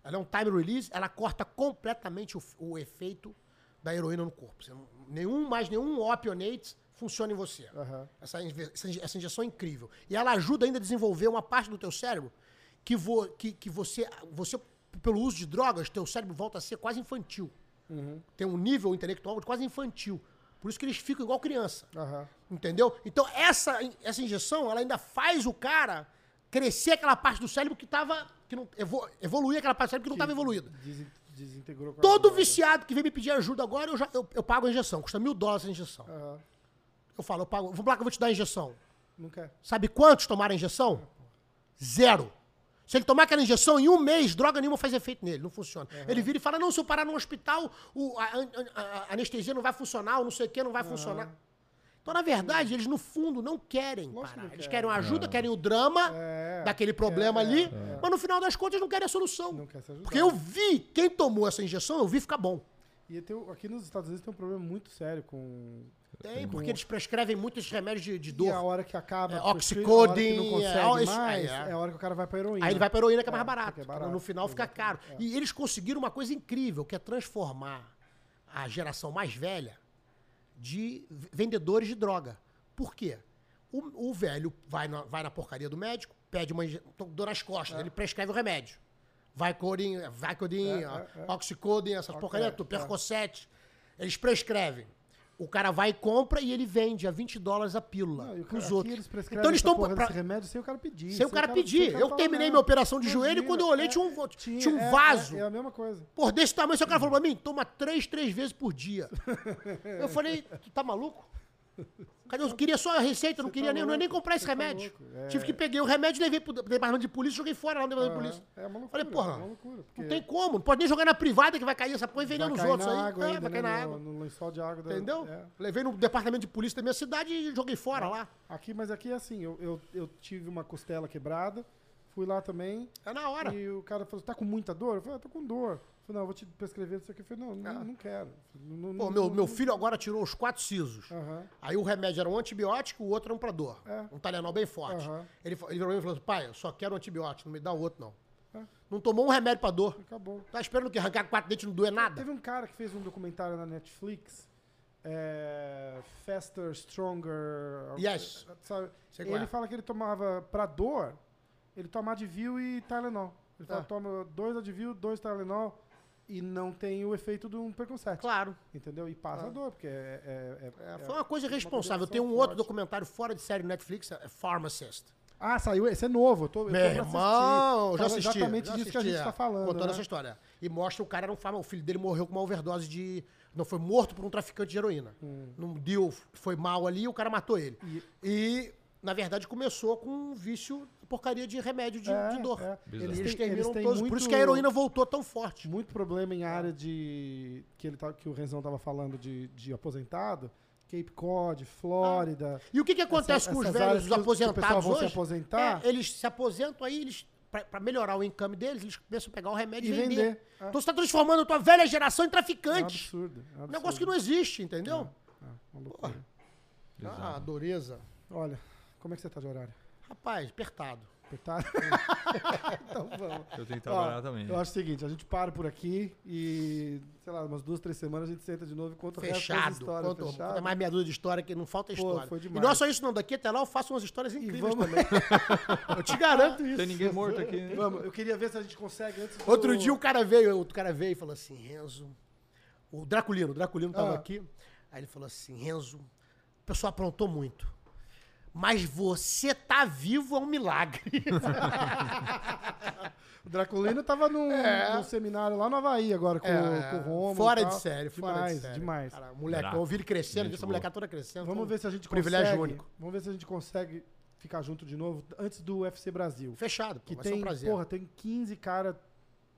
Ela é um time release, ela corta completamente o, o efeito da heroína no corpo. Você nenhum, mais nenhum opionate funciona em você. Aham. Essa, essa inje- essa injeção é incrível. E ela ajuda ainda a desenvolver uma parte do teu cérebro que, vo- que, que você, você, pelo uso de drogas, teu cérebro volta a ser quase infantil. Tem um nível intelectual quase infantil. Por isso que eles ficam igual criança. Aham. Entendeu? Então, essa, essa injeção, ela ainda faz o cara crescer aquela parte do cérebro que estava. Que não, evo, evoluir aquela parte do cérebro que não estava evoluída. Desintegrou Todo viciado que vem me pedir ajuda agora, eu, já, eu, eu pago a injeção. Custa mil dólares a injeção. Aham. Eu falo, eu pago. Vamos lá que eu vou te dar a injeção. Não quer. Sabe quantos tomaram a injeção? Zero. Se ele tomar aquela injeção em um mês, droga nenhuma faz efeito nele, não funciona. Ele vira e fala: não, se eu parar num hospital, o- a, a- a anestesia não vai funcionar, o não sei o que não vai funcionar. Então, na verdade, eles no fundo não querem que parar. não Eles querem. ajuda, querem o drama É, daquele problema é, ali, é. mas no final das contas não querem a solução. Não quer se ajudar. Porque eu vi quem tomou essa injeção, eu vi ficar bom. E tem, aqui nos Estados Unidos tem um problema muito sério com. Tem, porque eles prescrevem muitos remédios de, de E a dor. hora que acaba. É, Oxycodone, não consegue é, mais, é, é. é a hora que o cara vai pra heroína. Aí ele vai pra heroína que é mais É, barato. é barato, No final fica caro. exatamente, E eles conseguiram uma coisa incrível, que é transformar a geração mais velha de vendedores de droga. Por quê? O, o velho vai na, vai na porcaria do médico, pede uma dor nas costas, ele prescreve o remédio. Vai corin, É, é, é. oxicodin, essas Ok, porcarias, tudo, é. percocete. Eles prescrevem. O cara vai e compra e ele vende a 20 dólares a pílula Não, pros outros. Eles prescrevem Então eles estão pra- remédio sem o cara pedir. sem o cara sem pedir. cara Eu terminei minha operação de joelho e quando eu olhei é, tinha um, tinha um é, vaso. É, é a mesma coisa. Por desse tamanho, seu cara falou pra mim, toma três, três vezes por dia. Eu falei, tu tá maluco? Cadê? Eu queria só a receita, não queria tá nem, não ia nem louco, comprar esse tá remédio. louco, é. Tive que peguei o remédio, levei pro departamento de polícia, joguei fora lá no departamento de polícia. É, uma loucura. Falei, porra, é loucura, porque Não tem como, não pode nem jogar na privada que vai cair essa porra e vai vendendo os cair outros aí. água É, ainda, vai cair né, na no- água. No lençol de água. da- Entendeu? é. Levei no departamento de polícia da minha cidade e joguei fora lá. Aqui, mas aqui é assim, eu, eu, eu tive uma costela quebrada, fui lá também, É na hora. e o cara falou, tá com muita dor? Eu falei, ah, tô com dor. Falei, não, vou te prescrever isso aqui. Eu falei, não, não, Ah. não quero. Não, Pô, não- meu, meu filho agora tirou os quatro sisos. Aham. Aí o remédio era um antibiótico, o outro era um pra dor. É. Um Talenol bem forte. Aham. Ele, fa- ele virou pra mim e falou assim, pai, eu só quero um antibiótico, não me dá o outro, não. É. Não tomou um remédio pra dor. Acabou. Tá esperando que arrancar quatro dentes não doer nada? Teve um cara que fez um documentário na Netflix, é, Faster, Stronger. Yes. Sabe? Sei qual Ele é. fala que ele tomava pra dor, ele toma Advil e Tylenol. Ele fala, Ah. toma dois Advil, dois Tylenol e não tem o efeito de um Percocet. Claro. Entendeu? E passa a dor, porque é... é- é- É, é foi uma coisa irresponsável. combinação Tem um outro forte. documentário fora de série Netflix, é Pharmacist. Ah, saiu. Esse é novo. Eu tô, eu tô Meu irmão, assistir. já assisti. exatamente já disso que a gente assisti, tá é. falando. Contando né? essa história. E mostra o cara era um farma, o filho dele morreu com uma overdose de. Não, foi morto por um traficante de heroína. Num deal que foi mal ali e o cara matou ele. Hum. E- E, na verdade, começou com um vício, porcaria de remédio de, É, de dor. é. Eles, Eles têm- terminam eles todos. Por muito- isso que a heroína voltou tão forte. muito problema em área de que ele tá, que o Renzão tava falando de, de aposentado, Cape Cod, Flórida. E o que, que acontece Essa- com os velhos, os o- que o aposentados vão se hoje? aposentar. É, eles se aposentam aí, eles pra, pra melhorar o income deles, eles começam a pegar o remédio e, vender. vender, é. Então você tá transformando a tua velha geração em É traficante. absurdo. é um um negócio absurdo. que não existe, entendeu? É, uma loucura. Ah, dureza. Olha, como é que você tá de horário? Rapaz, apertado. Apertado? então vamos. Eu tenho que Ó, trabalhar também. Eu acho o seguinte, a gente para por aqui e, sei lá, umas duas, três semanas a gente senta de novo e conta o resto das Fechado. histórias. Conta, fechado. conta mais meia dúzia de história que não falta Pô, história. foi e demais. não é só isso não, daqui até lá eu faço umas histórias incríveis vamos- também. eu te garanto isso. Tem ninguém morto aqui, né? Vamos, eu queria ver se a gente consegue antes do- Outro dia o cara veio, outro cara veio e falou assim, Renzo, o Draculino, o Draculino tava Ah. aqui, aí ele falou assim, Renzo, o pessoal aprontou muito, mas você tá vivo é um milagre. O Draculino tava num, É. num seminário lá no Havaí agora com, É, com o Romulo. fora de série, fora demais, de série. Demais, Cara, Bravo. eu vi ele crescendo, essa molecada toda crescendo. Vamos ver se a gente privilégio consegue. único. Vamos ver se a gente consegue ficar junto de novo antes do UFC Brasil. Fechado, pô, Que vai ser tem, um prazer. porra, tem 15 cara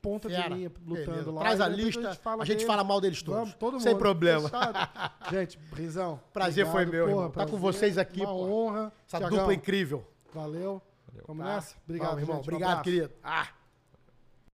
ponta Fera. de linha lutando Beleza. lá. Traz a lista, a gente, deles. fala mal deles todos. Vamos, todo mundo. Sem problema. Gente, Brisão. Prazer foi obrigado, meu, porra, irmão. Tá com prazer, vocês aqui, Uma pô. honra. Essa Thiagão, dupla incrível. Valeu. Vamos Tá? nessa? Obrigado, Vamos, irmão. gente. Um Obrigado, abraço. querido. Ah.